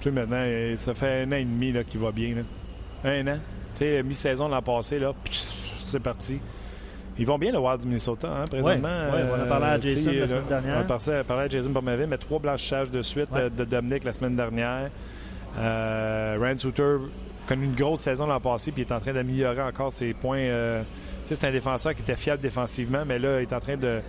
Plus maintenant, euh, ça fait un an et demi là, qu'il va bien. là. Un an. Tu sais, mi-saison l'an passé, là, pff, c'est parti. Ils vont bien le Wild du Minnesota, hein, présentement. Ouais, ouais, on a parlé à Euh, Jason la semaine dernière. On a parlé, à Jason Pomerville, mais trois blanchissages de suite Ouais. euh, de Dominic la semaine dernière. Euh, Ryan Suter connu une grosse saison l'an passé, puis est en train d'améliorer encore ses points. euh, c'est un défenseur qui était fiable défensivement, mais là, il est en train de,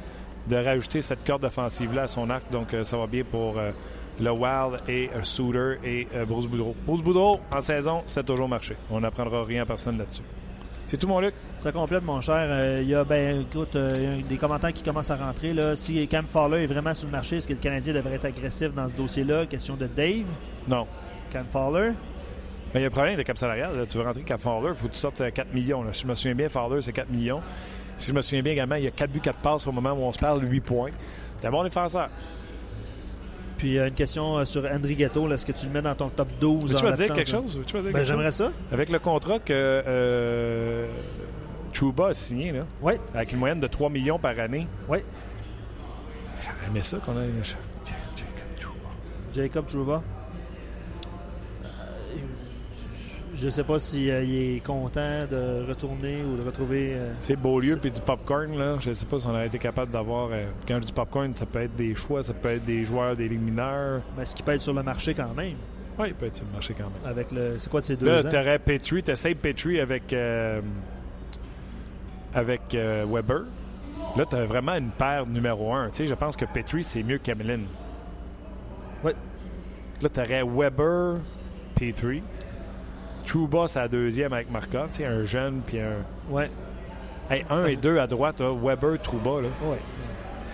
de rajouter cette corde offensive-là à son arc, donc euh, ça va bien pour euh, le Wild et euh, Suter et Bruce Boudreau. Bruce Boudreau, en saison, ça a toujours marché. On n'apprendra rien à personne là-dessus. C'est tout, mon Luc? Ça complète, mon cher. Euh, Il y a, ben, écoute, euh, il y a des commentaires qui commencent à rentrer. Là. Si Cam Fowler est vraiment sur le marché, est-ce que le Canadien devrait être agressif dans ce dossier-là? Question de Dave. Non. Cam Fowler. Mais il y a un problème de cap salarial. là. Tu veux rentrer qu'à Fowler, il faut que tu sortes euh, 4 millions. là. Si je me souviens bien, Fowler, c'est 4 millions. Si je me souviens bien également, il y a 4 buts, 4 passes au moment où on se parle, 8 points. C'est un bon défenseur. Puis euh, une question euh, sur André Ghetto. Est-ce que tu le mets dans ton top 12? Tu vas dire quelque chose? Tu vas dire Ben, quelque J'aimerais ça. Avec le contrat que euh, Trouba a signé, là, Oui. avec une moyenne de 3 millions par année. Oui. J'aurais aimé ça qu'on ait une... Jacob Trouba. Euh, Je sais pas s'il est content de retourner ou de retrouver. euh, C'est Beaulieu puis du popcorn, là. Je sais pas si on aurait été capable d'avoir. euh, quand je dis popcorn, ça peut être des choix, ça peut être des joueurs, des ligues mineures. ben, ce qui peut être sur le marché quand même. Oui, il peut être sur le marché quand même. Avec le. C'est quoi de ces deux Là, ans? t'aurais Petrie, t'essayes Petrie avec, euh, avec euh, Weber. Là, t'as vraiment une paire numéro un. Tu sais, je pense que Petrie, c'est mieux qu'Emeline. Oui. Là, t'aurais Weber, Petrie. Trouba, c'est la deuxième avec Markov. Tu sais, un jeune, puis un... Ouais. Hey, un et deux à droite, là, Weber, Trouba, là. Ouais.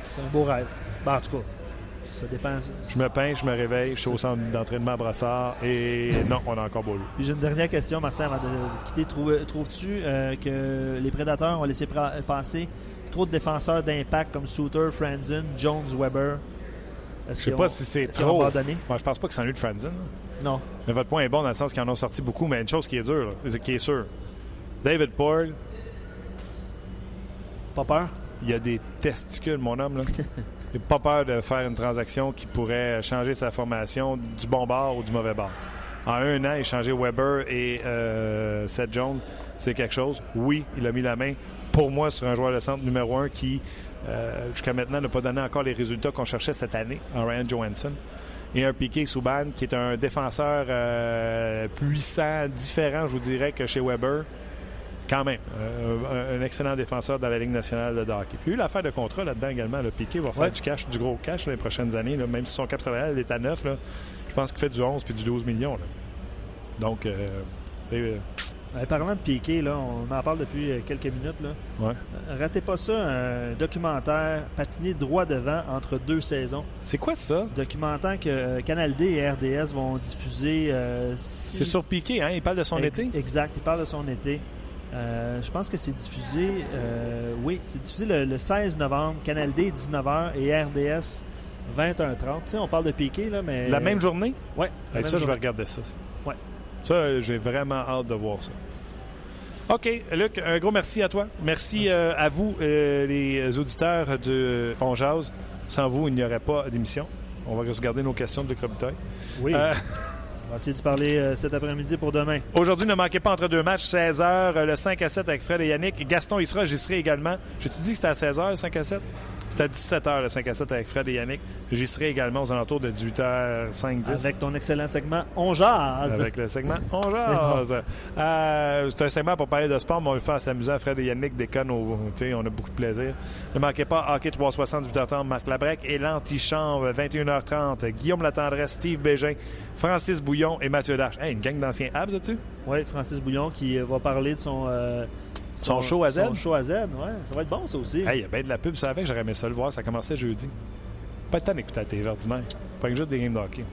C'est un beau rêve. Ben, en tout cas, ça dépend. Je me peins, je me réveille, je suis au centre d'entraînement à Brassard et non, on a encore beau j'ai une dernière question, Martin, avant de quitter. Trouve- Trouves-tu euh, que les prédateurs ont laissé passer trop de défenseurs d'impact comme Souter, Franzen, Jones, Weber? Est-ce Je sais pas ont- si c'est trop. abandonné? Moi, je pense pas que c'est lui de Franzen. Non. Mais votre point est bon dans le sens qu'ils en ont sorti beaucoup, mais une chose qui est dure, là, qui est sûre. David Paul, Pas peur? il a des testicules, mon homme. Là. Il n'a pas peur de faire une transaction qui pourrait changer sa formation du bon bord ou du mauvais bord. En un an, échanger Weber et euh, Seth Jones, c'est quelque chose. Oui, il a mis la main, pour moi, sur un joueur de centre numéro un qui, euh, jusqu'à maintenant, n'a pas donné encore les résultats qu'on cherchait cette année, en Ryan Johansson. Et un Piqué Souban, qui est un défenseur euh, puissant, différent, je vous dirais, que chez Weber. Quand même, euh, un, un excellent défenseur dans la Ligue nationale de hockey. Puis il y a eu l'affaire de contrat là-dedans également. Le Piqué va faire Ouais. du cash, du gros cash dans les prochaines années. là. Même si son cap salarial est à 9, là, je pense qu'il fait du 11 puis du 12 millions. là. Donc, euh, tu sais, euh, parlant de Piqué, là, on en parle depuis euh, quelques minutes. Là. ouais. Euh, Ratez pas ça, un documentaire patiné droit devant entre deux saisons. C'est quoi ça? Documentaire que euh, Canal D et RDS vont diffuser. euh, si- C'est sur Piqué, hein? Il parle de son été? Exact, il parle de son été. Je pense que c'est diffusé, oui, c'est diffusé le, le 16 novembre, Canal D 19h et RDS 21-30. Tu sais, on parle de Piqué, là, mais... La même journée? Ouais. Hey, ça, je vais regarder ça. Ça, j'ai vraiment hâte de voir ça. OK, Luc, un gros merci à toi. Merci, euh, à vous, euh, les auditeurs de On. Sans vous, il n'y aurait pas d'émission. On va regarder nos questions de Luc Robitaille. Oui. Euh, On va essayer de parler cet après-midi pour demain. Aujourd'hui, ne manquez pas entre deux matchs, 16h, le 5 à 7 avec Fred et Yannick. Gaston y sera, j'y serai également. J'ai-tu dit que c'était à 16h, le 5 à 7? C'était à 17h, le 5 à 7 avec Fred et Yannick. J'y serai également aux alentours de 18h05, 10. Avec ton excellent segment On Jazz. Avec le segment On jase. Euh, c'est un segment pour parler de sport, mais on le fait à s'amuser. Fred et Yannick déconnent. Au, on a beaucoup de plaisir. Ne manquez pas Hockey 360, 18h30, Marc Labrec et l'Antichambre, 21h30. Guillaume Latendresse, Steve Bégin, Francis Bouillon et Mathieu Dash. Hey, une gang d'anciens abs, as-tu? Oui, Francis Bouillon qui va parler de son... euh, Son show à Z? Son show à Z, ouais. Ça va être bon, ça aussi. Hey, il y a bien de la pub, ça avec, j'aurais aimé ça le voir. Ça commençait jeudi. Pas le temps d'écouter la télé ordinaire. Pas juste des games de hockey.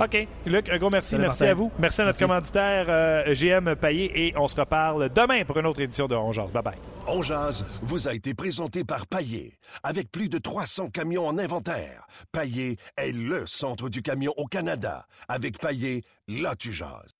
OK. Luc, un gros merci. Salut, merci Martin. à vous. Merci à notre Merci. commanditaire euh, GM Payet et on se reparle demain pour une autre édition de On Jase. Bye bye. On jase vous a été présenté par Paillé. Avec plus de 300 camions en inventaire, Paillé est le centre du camion au Canada. Avec Paillé, là tu jases.